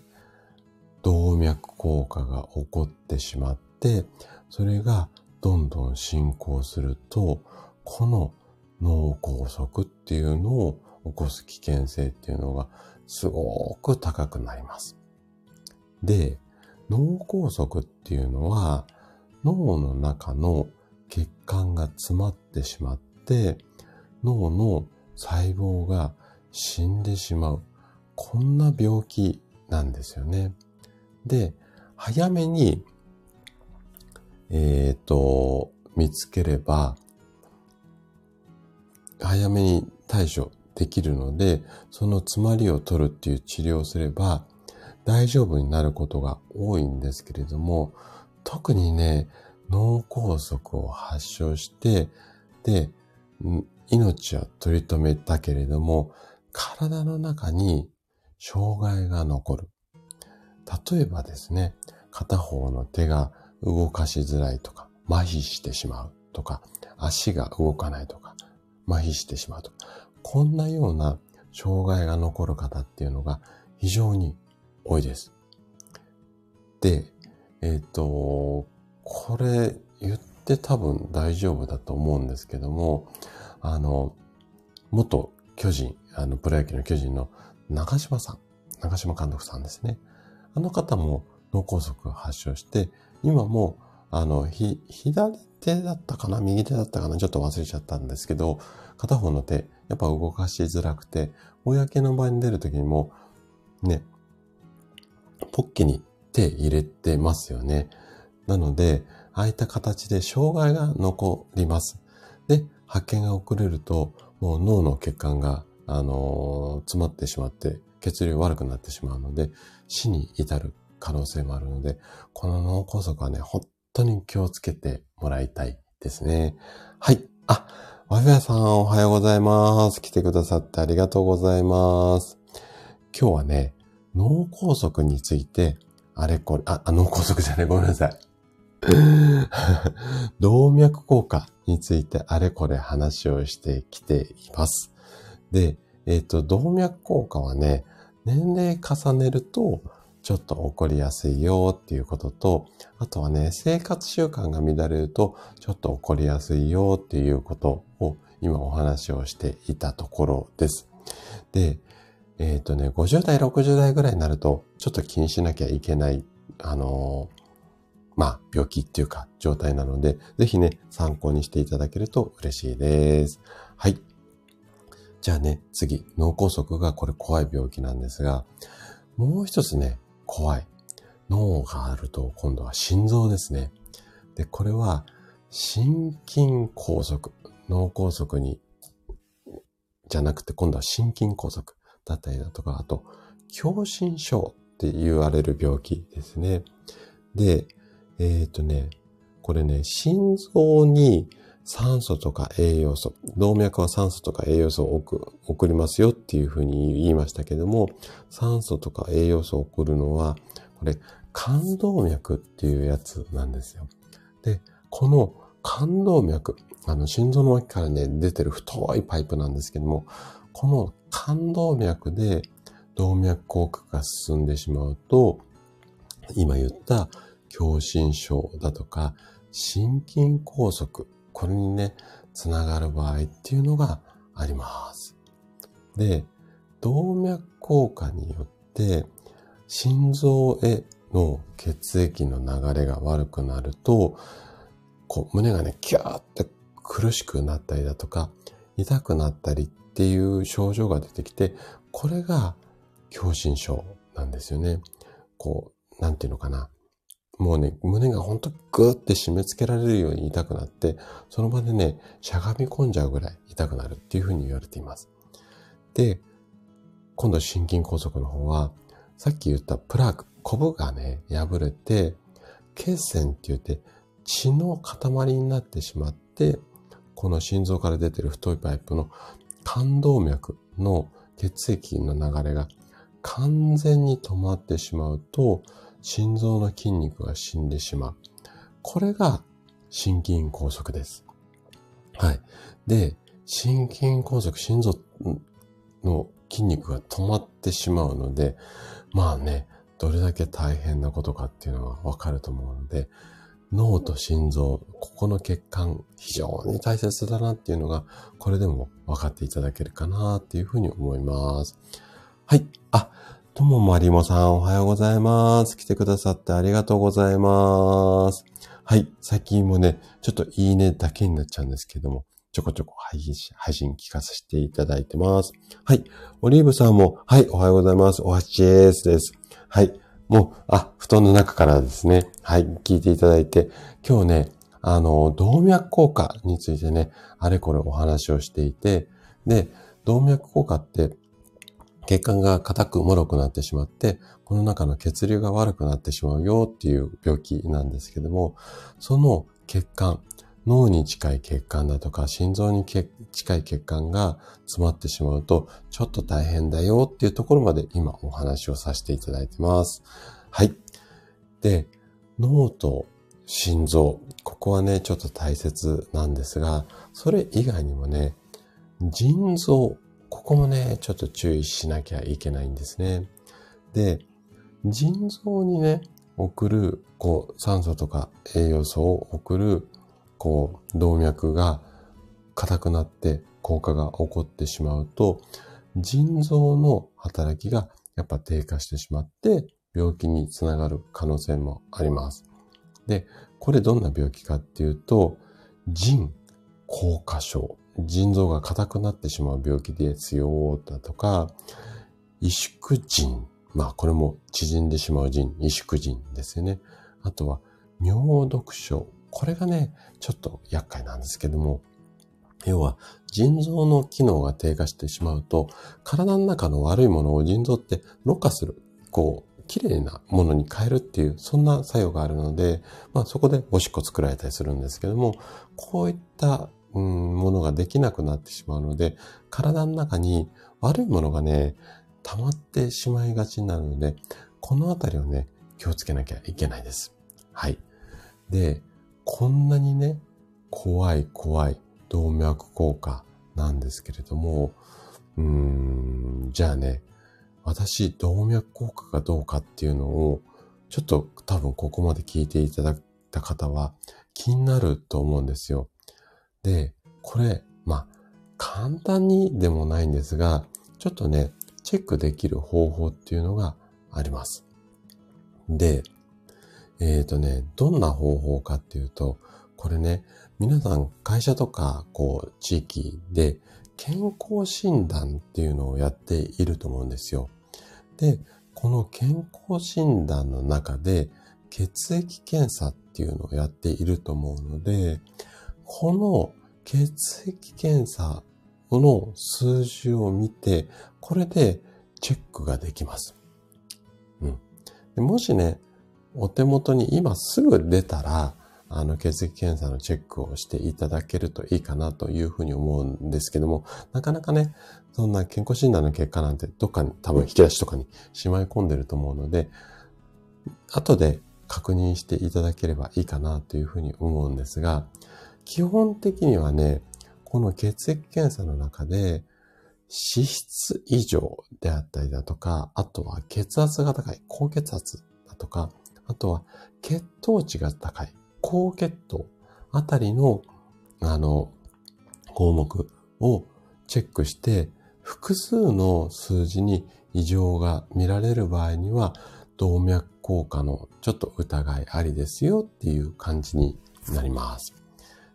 動脈硬化が起こってしまって、それがどんどん進行すると、この脳梗塞っていうのを起こす危険性っていうのがすごく高くなります。で、脳梗塞っていうのは脳の中の血管が詰まってしまって脳の細胞が死んでしまう。こんな病気なんですよね。で、早めに、えっ、ー、と、見つければ、早めに対処できるので、その詰まりを取るっていう治療をすれば大丈夫になることが多いんですけれども、特にね、脳梗塞を発症して、で、命は取り留めたけれども、体の中に障害が残る。例えばですね、片方の手が動かしづらいとか、麻痺してしまうとか、足が動かないとか、麻痺してしまうとか、こんなような障害が残る方っていうのが非常に多いです。で、えっ、ー、と、これ言って多分大丈夫だと思うんですけども、あの、元巨人、あの、プロ野球の巨人の長島さん、長島監督さんですね。あの方も脳梗塞を発症して、今も、あの、ひ、左手だったかな？右手だったかな？ちょっと忘れちゃったんですけど、片方の手、やっぱ動かしづらくて、公の場に出るときにも、ね、ポッケに手入れてますよね。なので、ああいった形で障害が残ります。で、発見が遅れると、もう脳の血管が、あの、詰まってしまって、血流悪くなってしまうので、死に至る可能性もあるので、この脳梗塞はね、本当に気をつけてもらいたいですね。はい。あ、ワフヤさんおはようございます。来てくださってありがとうございます。今日はね、脳梗塞について、あれこれ、あ、脳梗塞じゃない、ごめんなさい。動脈硬化についてあれこれ話をしてきています。で、えっ、ー、と、動脈硬化はね、年齢重ねるとちょっと起こりやすいよっていうことと、あとはね、生活習慣が乱れるとちょっと起こりやすいよっていうことを今お話をしていたところです。で、えっ、ー、とね、50代、60代ぐらいになるとちょっと気にしなきゃいけない、あのーまあ、病気っていうか状態なので、ぜひね、参考にしていただけると嬉しいです。はい。じゃあね、次、脳梗塞がこれ怖い病気なんですが、もう一つね、怖い。脳があると今度は心臓ですね。で、これは心筋梗塞、脳梗塞に、じゃなくて今度は心筋梗塞だったりだとか、あと、狭心症って言われる病気ですね。で、えっ、ー、とね、これね、心臓に酸素とか栄養素、動脈は酸素とか栄養素を送りますよっていうふうに言いましたけども、酸素とか栄養素を送るのは、これ、冠動脈っていうやつなんですよ。で、この冠動脈、あの、心臓の脇からね、出てる太いパイプなんですけども、この冠動脈で動脈硬化が進んでしまうと、今言った狭心症だとか、心筋梗塞、これにね、つながる場合っていうのがあります。で、動脈硬化によって、心臓への血液の流れが悪くなると、こう胸がね、キャーって苦しくなったりだとか、痛くなったりっていう症状が出てきて、これが狭心症なんですよね。こう、なんていうのかな。もうね、胸がほんとグーって締め付けられるように痛くなって、その場でね、しゃがみ込んじゃうぐらい痛くなるっていうふうに言われています。で、今度心筋梗塞の方は、さっき言ったプラーク、コブがね、破れて、血栓って言って血の塊になってしまって、この心臓から出てる太いパイプの冠動脈の血液の流れが完全に止まってしまうと、心臓の筋肉が死んでしまう。これが心筋梗塞です。はい。で、心筋梗塞、心臓の筋肉が止まってしまうので、まあね、どれだけ大変なことかっていうのはわかると思うので、脳と心臓、ここの血管、非常に大切だなっていうのが、これでも分かっていただけるかなっていうふうに思います。はい。あ、ともまりもさんおはようございます。来てくださってありがとうございます。はい。最近もね、ちょっといいねだけになっちゃうんですけども、ちょこちょこ配信配信聞かせていただいてます。はい。オリーブさんも、はい、おはようございます。おはちーすです。はい。もう、あ、布団の中からですね。はい、聞いていただいて、今日ね、あの、動脈硬化についてね、あれこれお話をしていて、で、動脈硬化って、血管が硬く脆くなってしまって、この中の血流が悪くなってしまうよっていう病気なんですけども、その血管、脳に近い血管だとか、心臓に近い血管が詰まってしまうと、ちょっと大変だよっていうところまで今お話をさせていただいてます。はい。で、脳と心臓、ここはね、ちょっと大切なんですが、それ以外にもね、腎臓、ここもね、ちょっと注意しなきゃいけないんですね。で、腎臓にね、送る、こう、酸素とか栄養素を送るこう、動脈が硬くなって硬化が起こってしまうと、腎臓の働きがやっぱ低下してしまって、病気につながる可能性もあります。で、これどんな病気かっていうと、腎硬化症。腎臓が硬くなってしまう病気ですよ、だとか、萎縮腎。まあ、これも縮んでしまう腎、萎縮腎ですよね。あとは、尿毒症。これがね、ちょっと厄介なんですけども、要は腎臓の機能が低下してしまうと、体の中の悪いものを腎臓ってろ過する、こう、綺麗なものに変えるっていう、そんな作用があるので、まあそこでおしっこ作られたりするんですけども、こういった、うん、ものができなくなってしまうので、体の中に悪いものがね、溜まってしまいがちになるので、このあたりをね、気をつけなきゃいけないです。はい。で、こんなにね、怖い怖い動脈硬化なんですけれども、うーん、じゃあね、私、動脈硬化かどうかっていうのを、ちょっと多分ここまで聞いていただいた方は気になると思うんですよ。で、これ、まあ、簡単にでもないんですが、ちょっとね、チェックできる方法っていうのがあります。で、えっ、ー、とね、どんな方法かっていうと、これね、皆さん会社とか、こう、地域で健康診断っていうのをやっていると思うんですよ。で、この健康診断の中で血液検査っていうのをやっていると思うので、この血液検査の数字を見て、これでチェックができます。うん。でもしね、お手元に今すぐ出たら、あの、血液検査のチェックをしていただけるといいかなというふうに思うんですけども、なかなかね、そんな健康診断の結果なんてどっかに多分引き出しとかにしまい込んでると思うので、後で確認していただければいいかなというふうに思うんですが、基本的にはね、この血液検査の中で、脂質異常であったりだとか、あとは血圧が高い、高血圧だとか、あとは血糖値が高い、高血糖あたりの、あの、項目をチェックして、複数の数字に異常が見られる場合には、動脈硬化のちょっと疑いありですよっていう感じになります。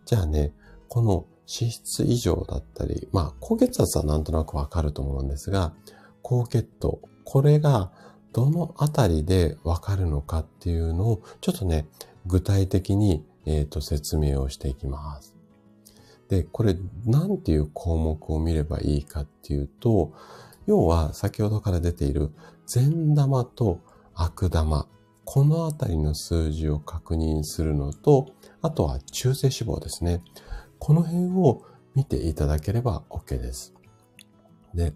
じゃあね、この脂質異常だったり、まあ、高血圧はなんとなくわかると思うんですが、高血糖、これがどのあたりでわかるのかっていうのを、ちょっとね、具体的に、えっ、ー、と、説明をしていきます。で、これ、なんていう項目を見ればいいかっていうと、要は、先ほどから出ている、善玉と悪玉。このあたりの数字を確認するのと、あとは中性脂肪ですね。この辺を見ていただければ OK です。で、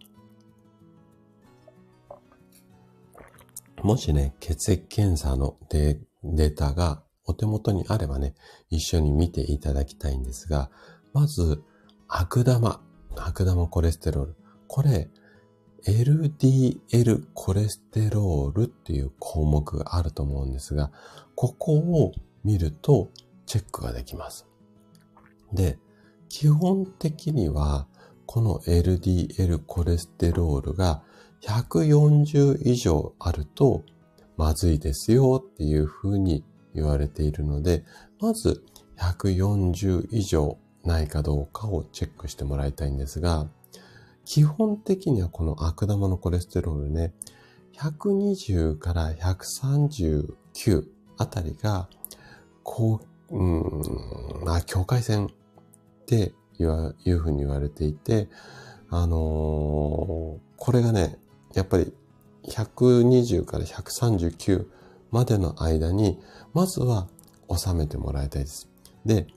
もしね、血液検査のデータがお手元にあればね、一緒に見ていただきたいんですが、まず、悪玉、悪玉コレステロール。これ、LDL コレステロールっていう項目があると思うんですが、ここを見るとチェックができます。で、基本的には、この LDL コレステロールが140以上あるとまずいですよっていうふうに言われているので、まず140以上ないかどうかをチェックしてもらいたいんですが、基本的にはこの悪玉のコレステロールね、120から139あたりが、こう、うん、まあ、境界線っていうふうに言われていて、あのー、これがね、やっぱり120から139までの間に、まずは収めてもらいたいです。で、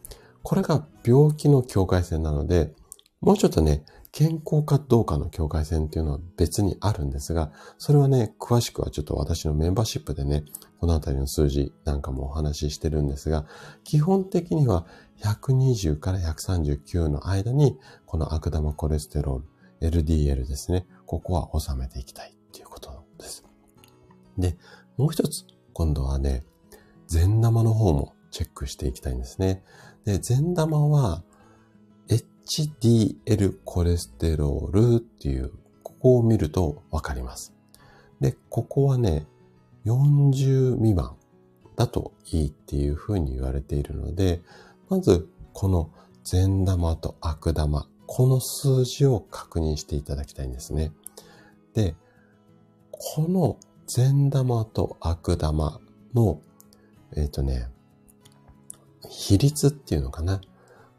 これが病気の境界線なので、もうちょっとね、健康かどうかの境界線っていうのは別にあるんですが、それはね、詳しくはちょっと私のメンバーシップでね、このあたりの数字なんかもお話ししてるんですが、基本的には120から139の間に、この悪玉コレステロール、LDL ですね、ここは収めていきたいっていうことです。で、もう一つ、今度はね、善玉の方もチェックしていきたいんですね。で、善玉は、HDL コレステロールっていう、ここを見るとわかります。で、ここはね、40未満だといいっていうふうに言われているので、まず、この善玉と悪玉、この数字を確認していただきたいんですね。で、この善玉と悪玉の、えっ、ー、とね、比率っていうのかな？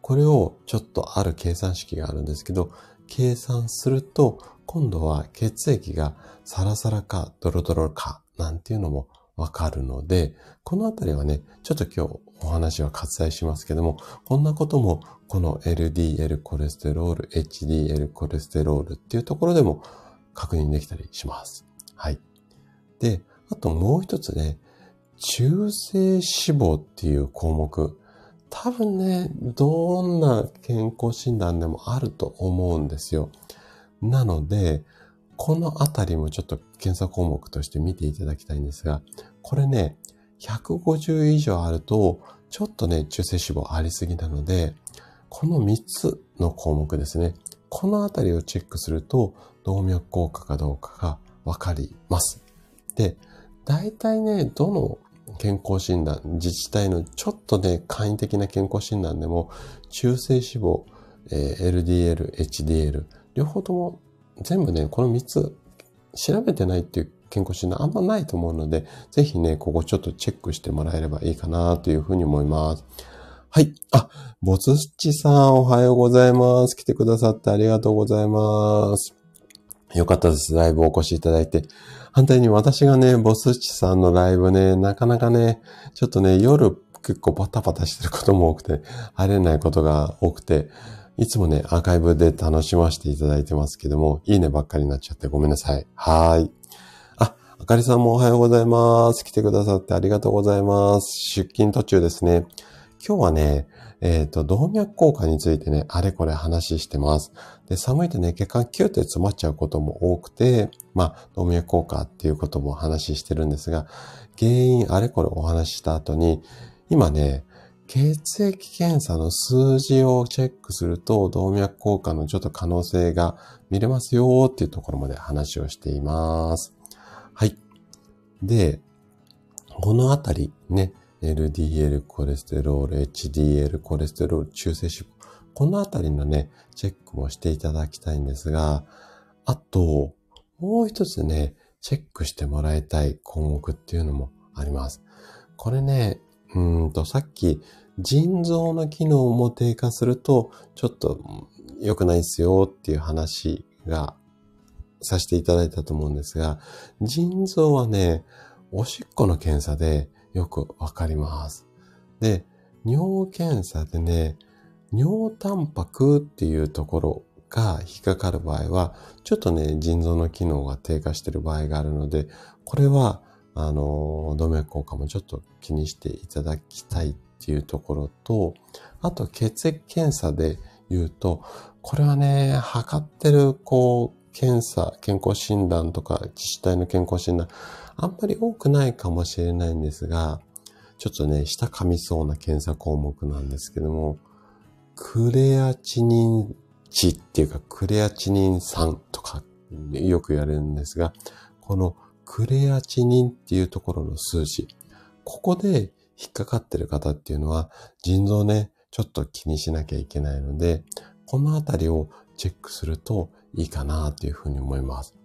これをちょっとある計算式があるんですけど、計算すると、今度は血液がサラサラかドロドロかなんていうのもわかるので、このあたりはね、ちょっと今日お話は割愛しますけども、こんなこともこの LDL コレステロール、HDL コレステロールっていうところでも確認できたりします。はい。で、あともう一つね、中性脂肪っていう項目。多分ね、どんな健康診断でもあると思うんですよ。なので、このあたりもちょっと検査項目として見ていただきたいんですが、これね、150以上あると、ちょっとね、中性脂肪ありすぎなので、この3つの項目ですね。このあたりをチェックすると、動脈硬化かどうかがわかります。で、大体ね、どの健康診断、自治体のちょっとね、簡易的な健康診断でも、中性脂肪、えー、LDL、HDL、両方とも全部ね、この3つ調べてないっていう健康診断あんまないと思うので、ぜひね、ここちょっとチェックしてもらえればいいかなというふうに思います。はい。あ、ボツスチさんおはようございます。来てくださってありがとうございます。よかったです。ライブお越しいただいて。反対に私がね、ボスチさんのライブね、なかなかね、ちょっとね、夜結構バタバタしてることも多くて、入れないことが多くて、いつもね、アーカイブで楽しませていただいてますけども、いいねばっかりになっちゃってごめんなさい。はーい。あ、あかりさんもおはようございます。来てくださってありがとうございます。出勤途中ですね。今日はね、えっ、ー、と、動脈硬化についてね、あれこれ話してます。で、寒いとね、血管キューって詰まっちゃうことも多くて、まあ、動脈硬化っていうことも話してるんですが、原因あれこれお話しした後に、今ね、血液検査の数字をチェックすると、動脈硬化のちょっと可能性が見れますよっていうところまで話をしています。はい。で、このあたりね、LDL コレステロール、HDL コレステロール、中性脂肪。このあたりのね、チェックもしていただきたいんですが、あと、もう一つね、チェックしてもらいたい項目っていうのもあります。これね、うんと、さっき、腎臓の機能も低下すると、ちょっと良くないですよっていう話がさせていただいたと思うんですが、腎臓はね、おしっこの検査でよくわかります。で、尿検査でね、尿タンパクっていうところが引っかかる場合は、ちょっとね、腎臓の機能が低下している場合があるので、これは、あの、動脈硬化もちょっと気にしていただきたいっていうところと、あと血液検査で言うと、これはね、測ってる、こう、検査、健康診断とか自治体の健康診断、あんまり多くないかもしれないんですが、ちょっとね、下噛みそうな検査項目なんですけども、クレアチニン値っていうか、クレアチニン酸とかよく言われるんですが、このクレアチニンっていうところの数字、ここで引っかかってる方っていうのは、腎臓ね、ちょっと気にしなきゃいけないので、このあたりをチェックするといいかなというふうに思います。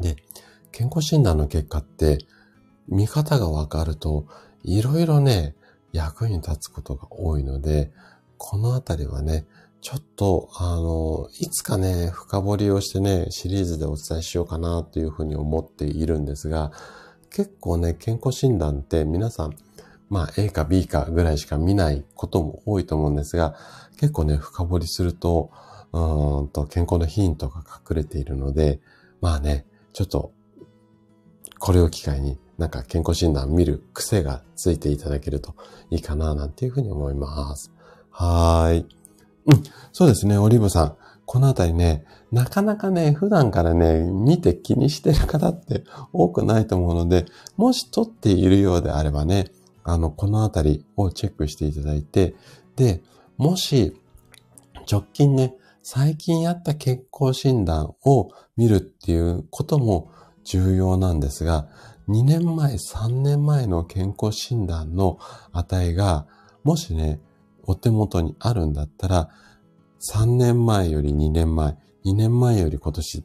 で、健康診断の結果って、見方がわかると、いろいろね、役に立つことが多いので、このあたりはね、ちょっと、あの、いつかね、深掘りをしてね、シリーズでお伝えしようかなというふうに思っているんですが、結構ね、健康診断って皆さん、まあ A か B かぐらいしか見ないことも多いと思うんですが、結構ね、深掘りすると、うんと健康のヒントが隠れているので、まあね、ちょっと、これを機会になんか健康診断を見る癖がついていただけるといいかな、なんていうふうに思います。はーい。うん、そうですね、オリーブさん。このあたりね、なかなかね、普段からね、見て気にしてる方って 多くないと思うので、もし撮っているようであればね、あの、このあたりをチェックしていただいて、で、もし、直近ね、最近やった健康診断を見るっていうことも重要なんですが、2年前、3年前の健康診断の値が、もしね、お手元にあるんだったら、3年前より2年前、2年前より今年、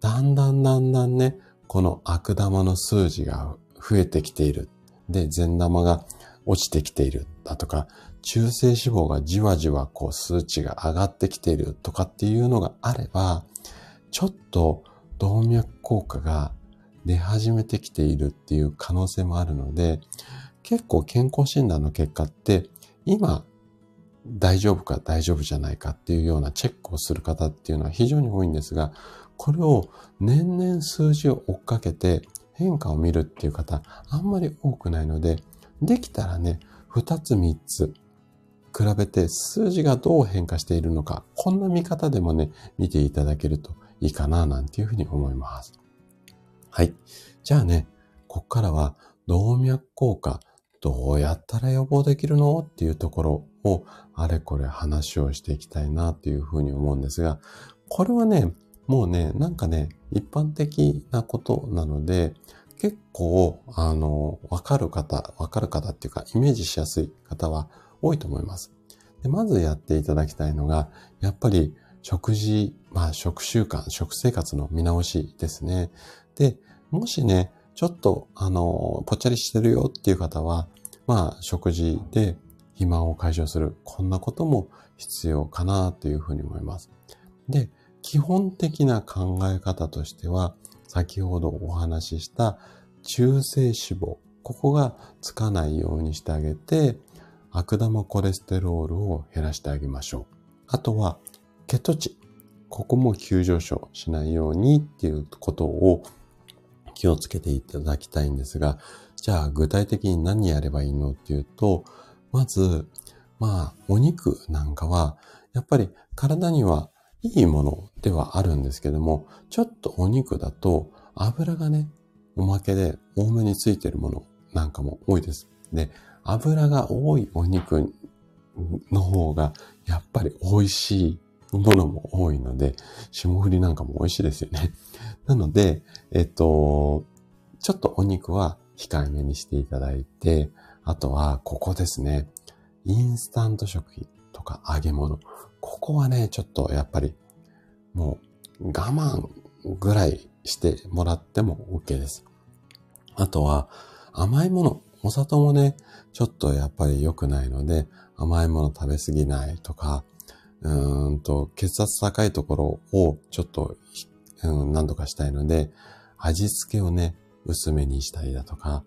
だんだんだんだんね、この悪玉の数字が増えてきている。で、善玉が落ちてきているだとか、中性脂肪がじわじわこう数値が上がってきているとかっていうのがあれば、ちょっと動脈硬化が出始めてきているっていう可能性もあるので、結構健康診断の結果って今大丈夫か大丈夫じゃないかっていうようなチェックをする方っていうのは非常に多いんですが、これを年々数字を追っかけて変化を見るっていう方あんまり多くないので、できたらね、二つ三つ比べて数字がどう変化しているのか、こんな見方でもね、見ていただけるといいかな、なんていうふうに思います。はい。じゃあね、こっからは動脈硬化、どうやったら予防できるの？っていうところをあれこれ話をしていきたいなっていうふうに思うんですが、これはね、もうね、なんかね、一般的なことなので、結構、あの、わかる方、わかる方っていうか、イメージしやすい方は多いと思います。でまずやっていただきたいのが、やっぱり食事、まあ食習慣、食生活の見直しですね。で、もしね、ちょっと、あの、ぽっちゃりしてるよっていう方は、まあ食事で肥満を解消する、こんなことも必要かなというふうに思います。で、基本的な考え方としては、先ほどお話しした中性脂肪、ここがつかないようにしてあげて、悪玉コレステロールを減らしてあげましょう。あとは、血糖値。ここも急上昇しないようにっていうことを気をつけていただきたいんですが、じゃあ具体的に何やればいいのっていうと、まず、まあ、お肉なんかは、やっぱり体にはいいものではあるんですけども、ちょっとお肉だと油がね、おまけで多めについてるものなんかも多いです。で、油が多いお肉の方がやっぱり美味しいものも多いので、霜降りなんかも美味しいですよね。なので、えっと、ちょっとお肉は控えめにしていただいて、あとはここですね。インスタント食品とか揚げ物。ここはね、ちょっとやっぱりもう我慢ぐらいしてもらっても OK です。あとは甘いもの。お砂糖もね、ちょっとやっぱり良くないので、甘いもの食べ過ぎないとか、うーんと、血圧高いところをちょっと、うん、何度かしたいので、味付けをね、薄めにしたりだとか、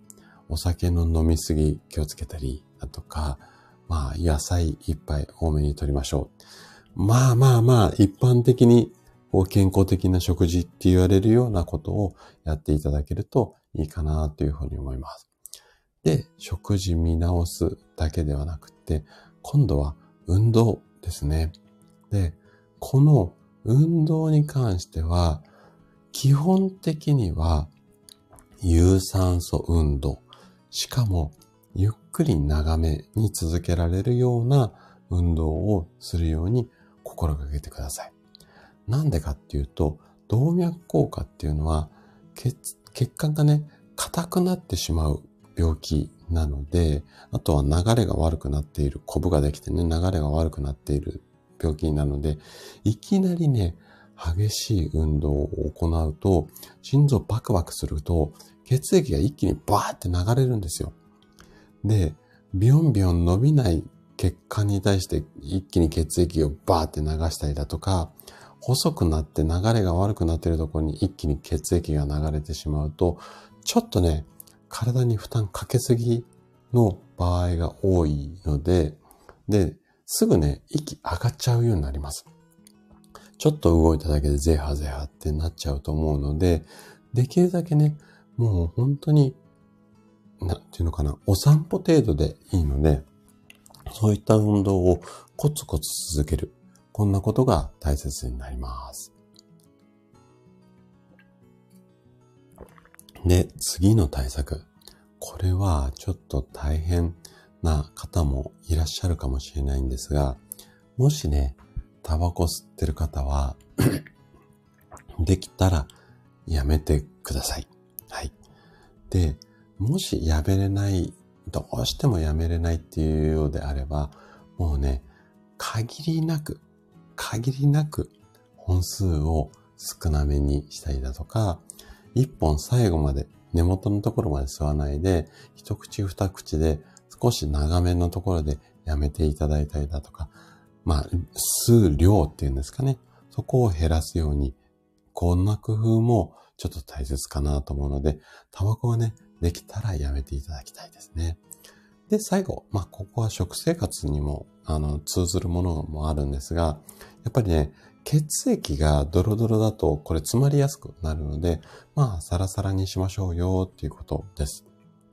お酒の飲みすぎ気をつけたりだとか、まあ、野菜いっぱい多めに取りましょう。まあまあまあ、一般的に健康的な食事って言われるようなことをやっていただけるといいかなというふうに思います。で、食事見直すだけではなくて、今度は運動ですね。で、この運動に関しては、基本的には、有酸素運動、しかも、ゆっくり長めに続けられるような運動をするように心がけてください。なんでかっていうと、動脈硬化っていうのは血、管がね、硬くなってしまう病気なので、あとは流れが悪くなっている、コブができてね、流れが悪くなっている病気なので、いきなりね、激しい運動を行うと、心臓バクバクすると、血液が一気にバーって流れるんですよ。で、ビヨンビヨン伸びない血管に対して一気に血液をバーって流したりだとか、細くなって流れが悪くなっているところに一気に血液が流れてしまうと、ちょっとね、体に負担かけすぎの場合が多いので、で、すぐね、息上がっちゃうようになります。ちょっと動いただけでゼハゼハってなっちゃうと思うので、できるだけね、もう本当に、なんていうのかな、お散歩程度でいいので、そういった運動をコツコツ続ける。こんなことが大切になります。で、次の対策。これはちょっと大変な方もいらっしゃるかもしれないんですが、もしね、タバコ吸ってる方は できたらやめてください。はい。で、もしやめれない、どうしてもやめれないっていうようであれば、もうね、限りなく、限りなく本数を少なめにしたりだとか、一本最後まで根元のところまで吸わないで、一口二口で少し長めのところでやめていただいたりだとか、まあ、吸う量っていうんですかね。そこを減らすように、こんな工夫もちょっと大切かなと思うので、タバコはね、できたらやめていただきたいですね。で、最後、まあ、ここは食生活にも、あの、通ずるものもあるんですが、やっぱりね、血液がドロドロだと、これ詰まりやすくなるので、まあ、サラサラにしましょうよっていうことです。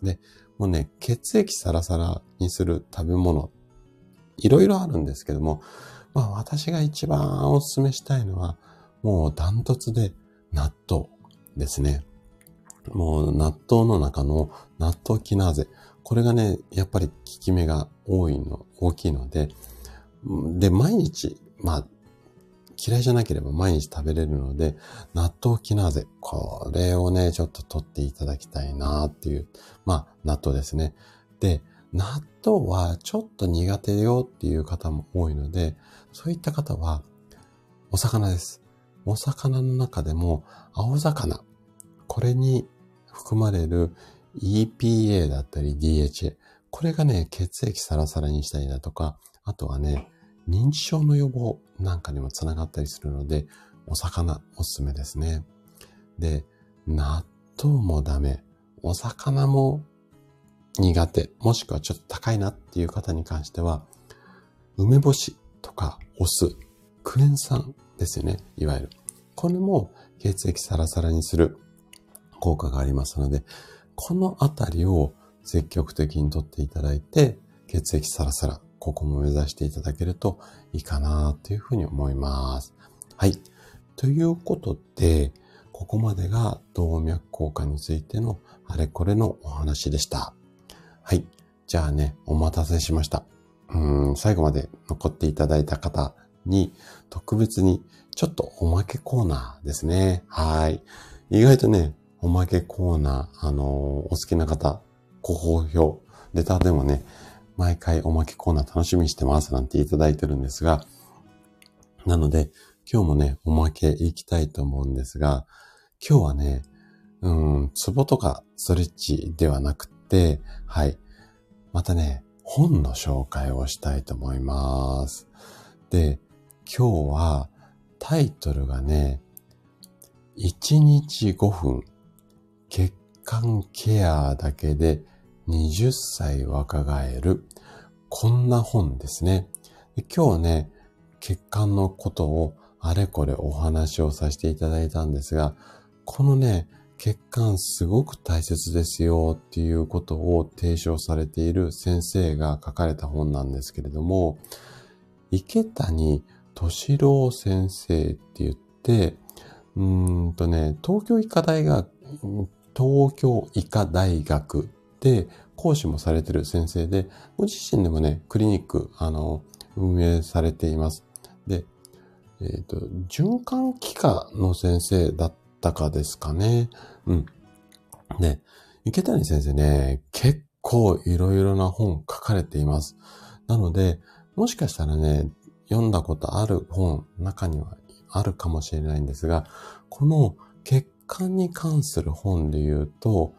で、もうね、血液サラサラにする食べ物、いろいろあるんですけども、まあ私が一番お勧めしたいのは、もうダントツで納豆ですね。もう納豆の中の納豆キナーゼ。これがね、やっぱり効き目が多いの、大きいので、で、毎日、まあ、嫌いじゃなければ毎日食べれるので、納豆キナーゼ。これをね、ちょっと取っていただきたいなっていう、まあ、納豆ですね。で、納豆はちょっと苦手よっていう方も多いので、そういった方は、お魚です。お魚の中でも、青魚。これに含まれる EPA だったり DHA。これがね、血液サラサラにしたりだとか、あとはね、認知症の予防なんかにもつながったりするので、お魚おすすめですね。で、納豆もダメ。お魚も苦手、もしくはちょっと高いなっていう方に関しては、梅干しとかお酢、クエン酸ですよね、いわゆる。これも血液サラサラにする効果がありますので、このあたりを積極的にとっていただいて、血液サラサラ、ここも目指していただけるといいかなというふうに思います。はい。ということで、ここまでが動脈硬化についてのあれこれのお話でした。はい。じゃあね、お待たせしました。うん、最後まで残っていただいた方に特別にちょっとおまけコーナーですね。はい。意外とね、おまけコーナー、あのー、お好きな方、ご好評、レターでもね、毎回おまけコーナー楽しみにしてますなんていただいてるんですが、なので、今日もね、おまけいきたいと思うんですが、今日はね、うん、ツボとかストレッチではなくて、はい。またね、本の紹介をしたいと思います。で、今日はタイトルがね、1日5分血管ケアだけで20歳若返る。こんな本ですね。今日ね、血管のことをあれこれお話をさせていただいたんですが、このね、血管すごく大切ですよっていうことを提唱されている先生が書かれた本なんですけれども、池谷敏郎先生って言って、うんとね、東京医科大学、東京医科大学で講師もされてる先生で、ご自身でもね、クリニック、あの、運営されています。で、えっ、ー、と、循環器科の先生だったかですかね。うん。で、池谷先生ね、結構いろいろな本書かれています。なので、もしかしたらね、読んだことある本、中にはあるかもしれないんですが、この血管に関する本で言うと、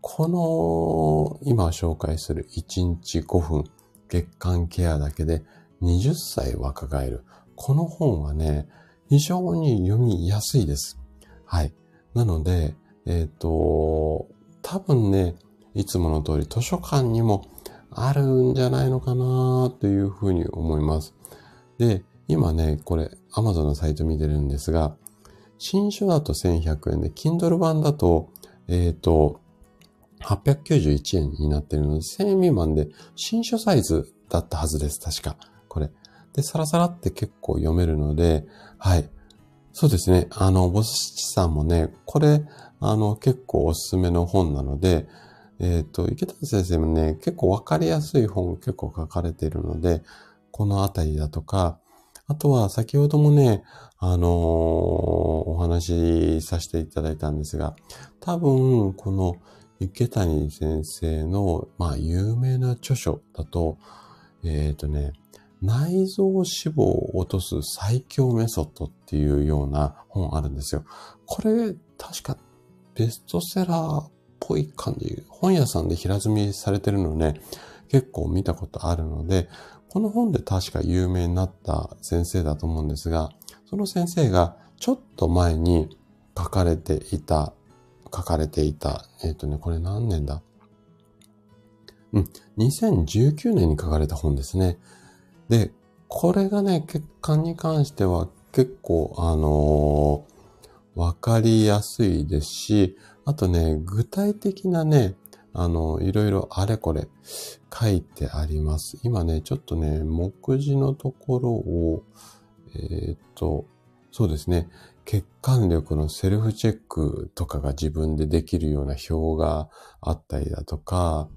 この今紹介する1日5分血管ケアだけで20歳若返る。この本はね、非常に読みやすいです。はい。なので、えっ、ー、と、多分ね、いつもの通り図書館にもあるんじゃないのかなというふうに思います。で、今ね、これ Amazon のサイト見てるんですが、新書だと1100円で、Kindle 版だと、えっ、ー、と、891円になってるので、1000円未満で新書サイズだったはずです。確か。これ。で、サラサラって結構読めるので、はい。そうですね。あの、ボスチさんもね、これ、あの、結構おすすめの本なので、えっ、ー、と、池谷先生もね、結構わかりやすい本結構書かれているので、このあたりだとか、あとは先ほどもね、あのー、お話しさせていただいたんですが、多分、この池谷先生の、まあ、有名な著書だと、えっ、ー、とね、内臓脂肪を落とす最強メソッドっていうような本あるんですよ。これ、確かベストセラーっぽい感じ。本屋さんで平積みされてるのね、結構見たことあるので、この本で確か有名になった先生だと思うんですが、その先生がちょっと前に書かれていた、書かれていた、えっ、ー、とね、これ何年だ？うん、2019年に書かれた本ですね。で、これがね、血管に関しては結構、あのー、わかりやすいですし、あとね、具体的なね、あの、いろいろあれこれ書いてあります。今ね、ちょっとね、目次のところを、えー、っと、そうですね、血管力のセルフチェックとかが自分でできるような表があったりだとか、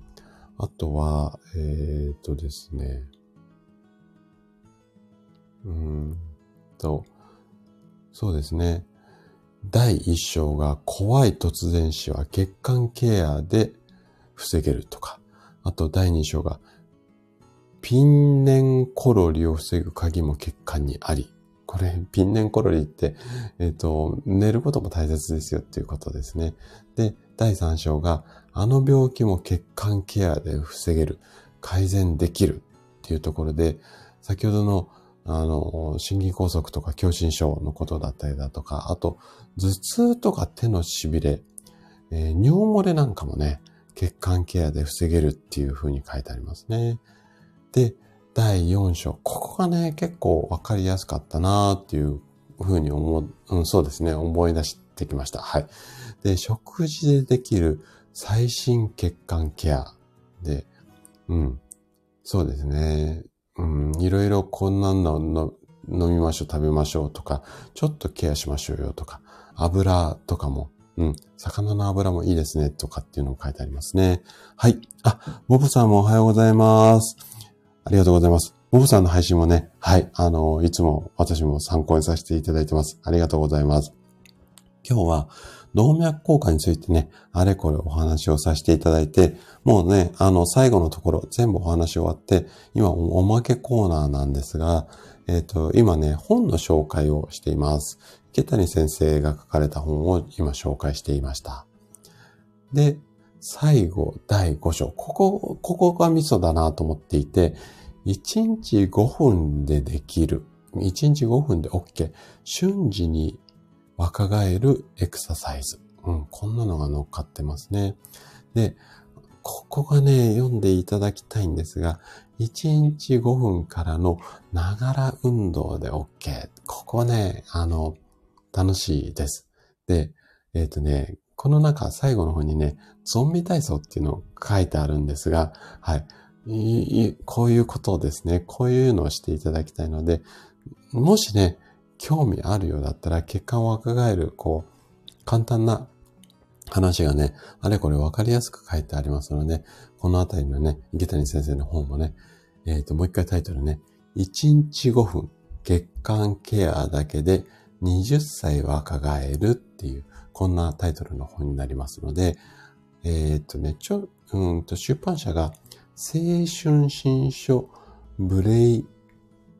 あとは、えー、っとですね、うんと、そうですね。第一章が怖い突然死は血管ケアで防げるとか、あと第二章がピンネンコロリを防ぐ鍵も血管にあり。これ、ピンネンコロリって、えっ、ー、と、寝ることも大切ですよっていうことですね。で、第三章が、あの病気も血管ケアで防げる、改善できるっていうところで、先ほどのあの、心筋梗塞とか狭心症のことだったりだとか、あと、頭痛とか手の痺れ、えー、尿漏れなんかもね、血管ケアで防げるっていう風に書いてありますね。で、第4章。ここがね、結構わかりやすかったなーっていう風に思う、うん、そうですね、思い出してきました。はい。で、食事でできる最新血管ケアで、うん、そうですね。うん、いろいろこんなんの飲みましょう、食べましょうとか、ちょっとケアしましょうよとか、油とかも、うん、魚の油もいいですねとかっていうのも書いてありますね。はい。あ、ボブさんもおはようございます。ありがとうございます。ボブさんの配信もね、はい、あの、いつも私も参考にさせていただいてます。ありがとうございます。今日は、動脈硬化についてね、あれこれお話をさせていただいて、もうね、あの、最後のところ、全部お話終わって、今おまけコーナーなんですが、えっ、ー、と、今ね、本の紹介をしています。池谷先生が書かれた本を今紹介していました。で、最後、第5章。ここ、ここがミソだなと思っていて、1日5分でできる。1日5分で OK。瞬時に若返るエクササイズ。うん、こんなのが乗っかってますね。で、ここがね、読んでいただきたいんですが、1日5分からのながら運動で OK。ここね、あの、楽しいです。で、えっ、ー、とね、この中、最後の方にね、ゾンビ体操っていうのを書いてあるんですが、はい。こういうことをですね、こういうのをしていただきたいので、もしね、興味あるようだったら、血管を若返る、こう、簡単な話がね、あれこれわかりやすく書いてありますので、このあたりのね、池谷先生の本もね、えっ、ー、と、もう一回タイトルね、1日5分血管ケアだけで20歳若返るっていう、こんなタイトルの本になりますので、えっ、ー、とね、ちょ、うんと、出版社が青春新書ブレイ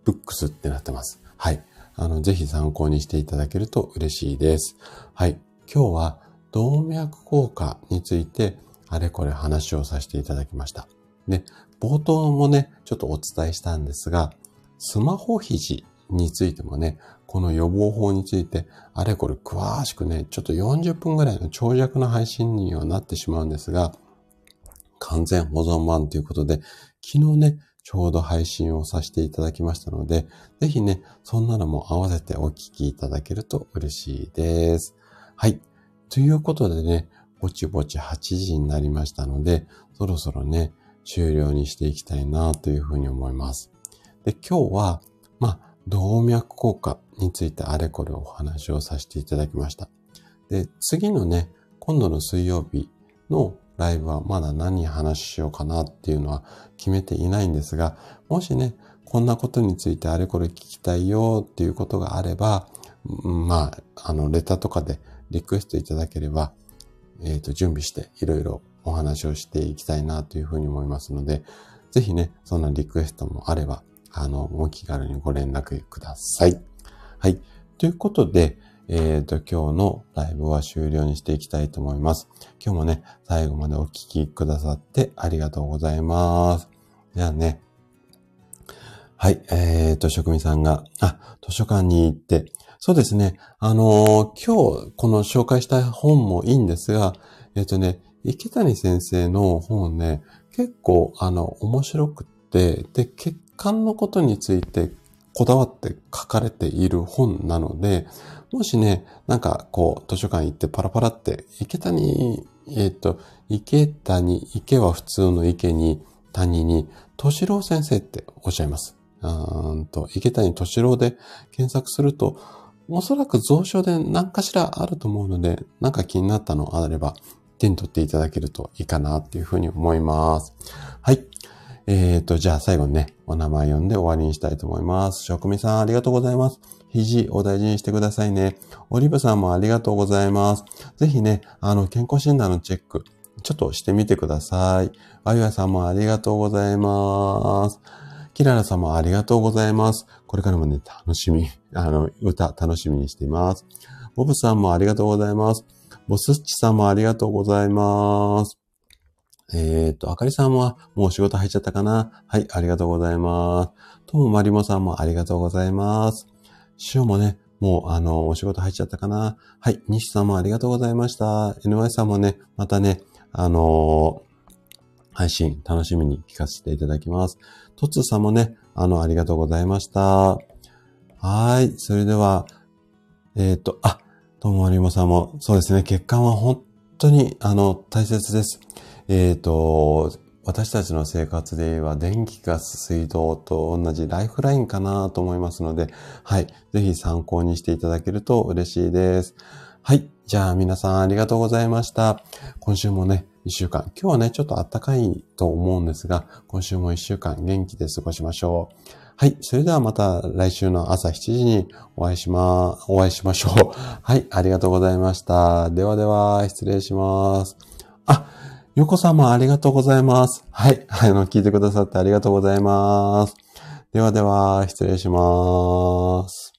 ブックスってなってます。はい。あの、ぜひ参考にしていただけると嬉しいです。はい。今日は動脈硬化についてあれこれ話をさせていただきました。で、冒頭もね、ちょっとお伝えしたんですが、スマホ肘についてもね、この予防法について、あれこれ詳しくね、ちょっと40分ぐらいの長尺の配信にはなってしまうんですが、完全保存版ということで、昨日ね、ちょうど配信をさせていただきましたので、ぜひね、そんなのも合わせてお聞きいただけると嬉しいです。はい。ということでね、ぼちぼち8時になりましたので、そろそろね、終了にしていきたいなというふうに思います。で、今日は、まあ、動脈硬化についてあれこれお話をさせていただきました。で、次のね、今度の水曜日のライブはまだ何話しようかなっていうのは決めていないんですが、もしね、こんなことについてあれこれ聞きたいよっていうことがあれば、まあ、あの、レターとかでリクエストいただければ、えっ、ー、と、準備していろいろお話をしていきたいなというふうに思いますので、ぜひね、そんなリクエストもあれば、あの、お気軽にご連絡ください。はい。ということで、えっ、ー、と、今日のライブは終了にしていきたいと思います。今日もね、最後までお聞きくださってありがとうございます。じゃあね。はい。えっ、ー、と、職人さんが、あ、図書館に行って、そうですね。あのー、今日この紹介した本もいいんですが、えっ、ー、とね、池谷先生の本ね、結構あの、面白くって、で、血管のことについてこだわって書かれている本なので、もしね、なんかこう、図書館行ってパラパラって、池谷、えっ、ー、と、池谷、池は普通の池に、谷に、敏郎先生っておっしゃいます。うんと、池谷敏郎で検索すると、おそらく蔵書で何かしらあると思うので、なんか気になったのあれば、手に取っていただけるといいかなっていうふうに思います。はい。えっ、ー、と、じゃあ最後にね、お名前読んで終わりにしたいと思います。職味さんありがとうございます。肘お大事にしてくださいね。オリブさんもありがとうございます。ぜひね、あの、健康診断のチェック、ちょっとしてみてください。あゆやさんもありがとうございます。キララさんもありがとうございます。これからもね、楽しみ、あの、歌楽しみにしています。ボブさんもありがとうございます。ボスッチさんもありがとうございます。えっ、ー、と、あかりさんはもう仕事入っちゃったかな？はい、ありがとうございます。ともまりもさんもありがとうございます。しおもね、もうあの、お仕事入っちゃったかなはい、西さんもありがとうございました。NY さんもね、またね、あのー配信楽しみに聞かせていただきます。トツさんもね、あの、ありがとうございました。はい。それでは、えっ、ー、と、あ、ともりもさんも、そうですね、血管は本当に、あの、大切です。えっ、ー、と、私たちの生活では電気、ガス、水道と同じライフラインかなと思いますので、はい。ぜひ参考にしていただけると嬉しいです。はい。じゃあ皆さんありがとうございました。今週もね、一週間。今日はね、ちょっと暖かいと思うんですが、今週も一週間元気で過ごしましょう。はい。それではまた来週の朝7時にお会いしま、お会いしましょう。はい。ありがとうございました。ではでは、失礼します。あ、よこさんもありがとうございます。はい。あの、聞いてくださってありがとうございます。ではでは、失礼します。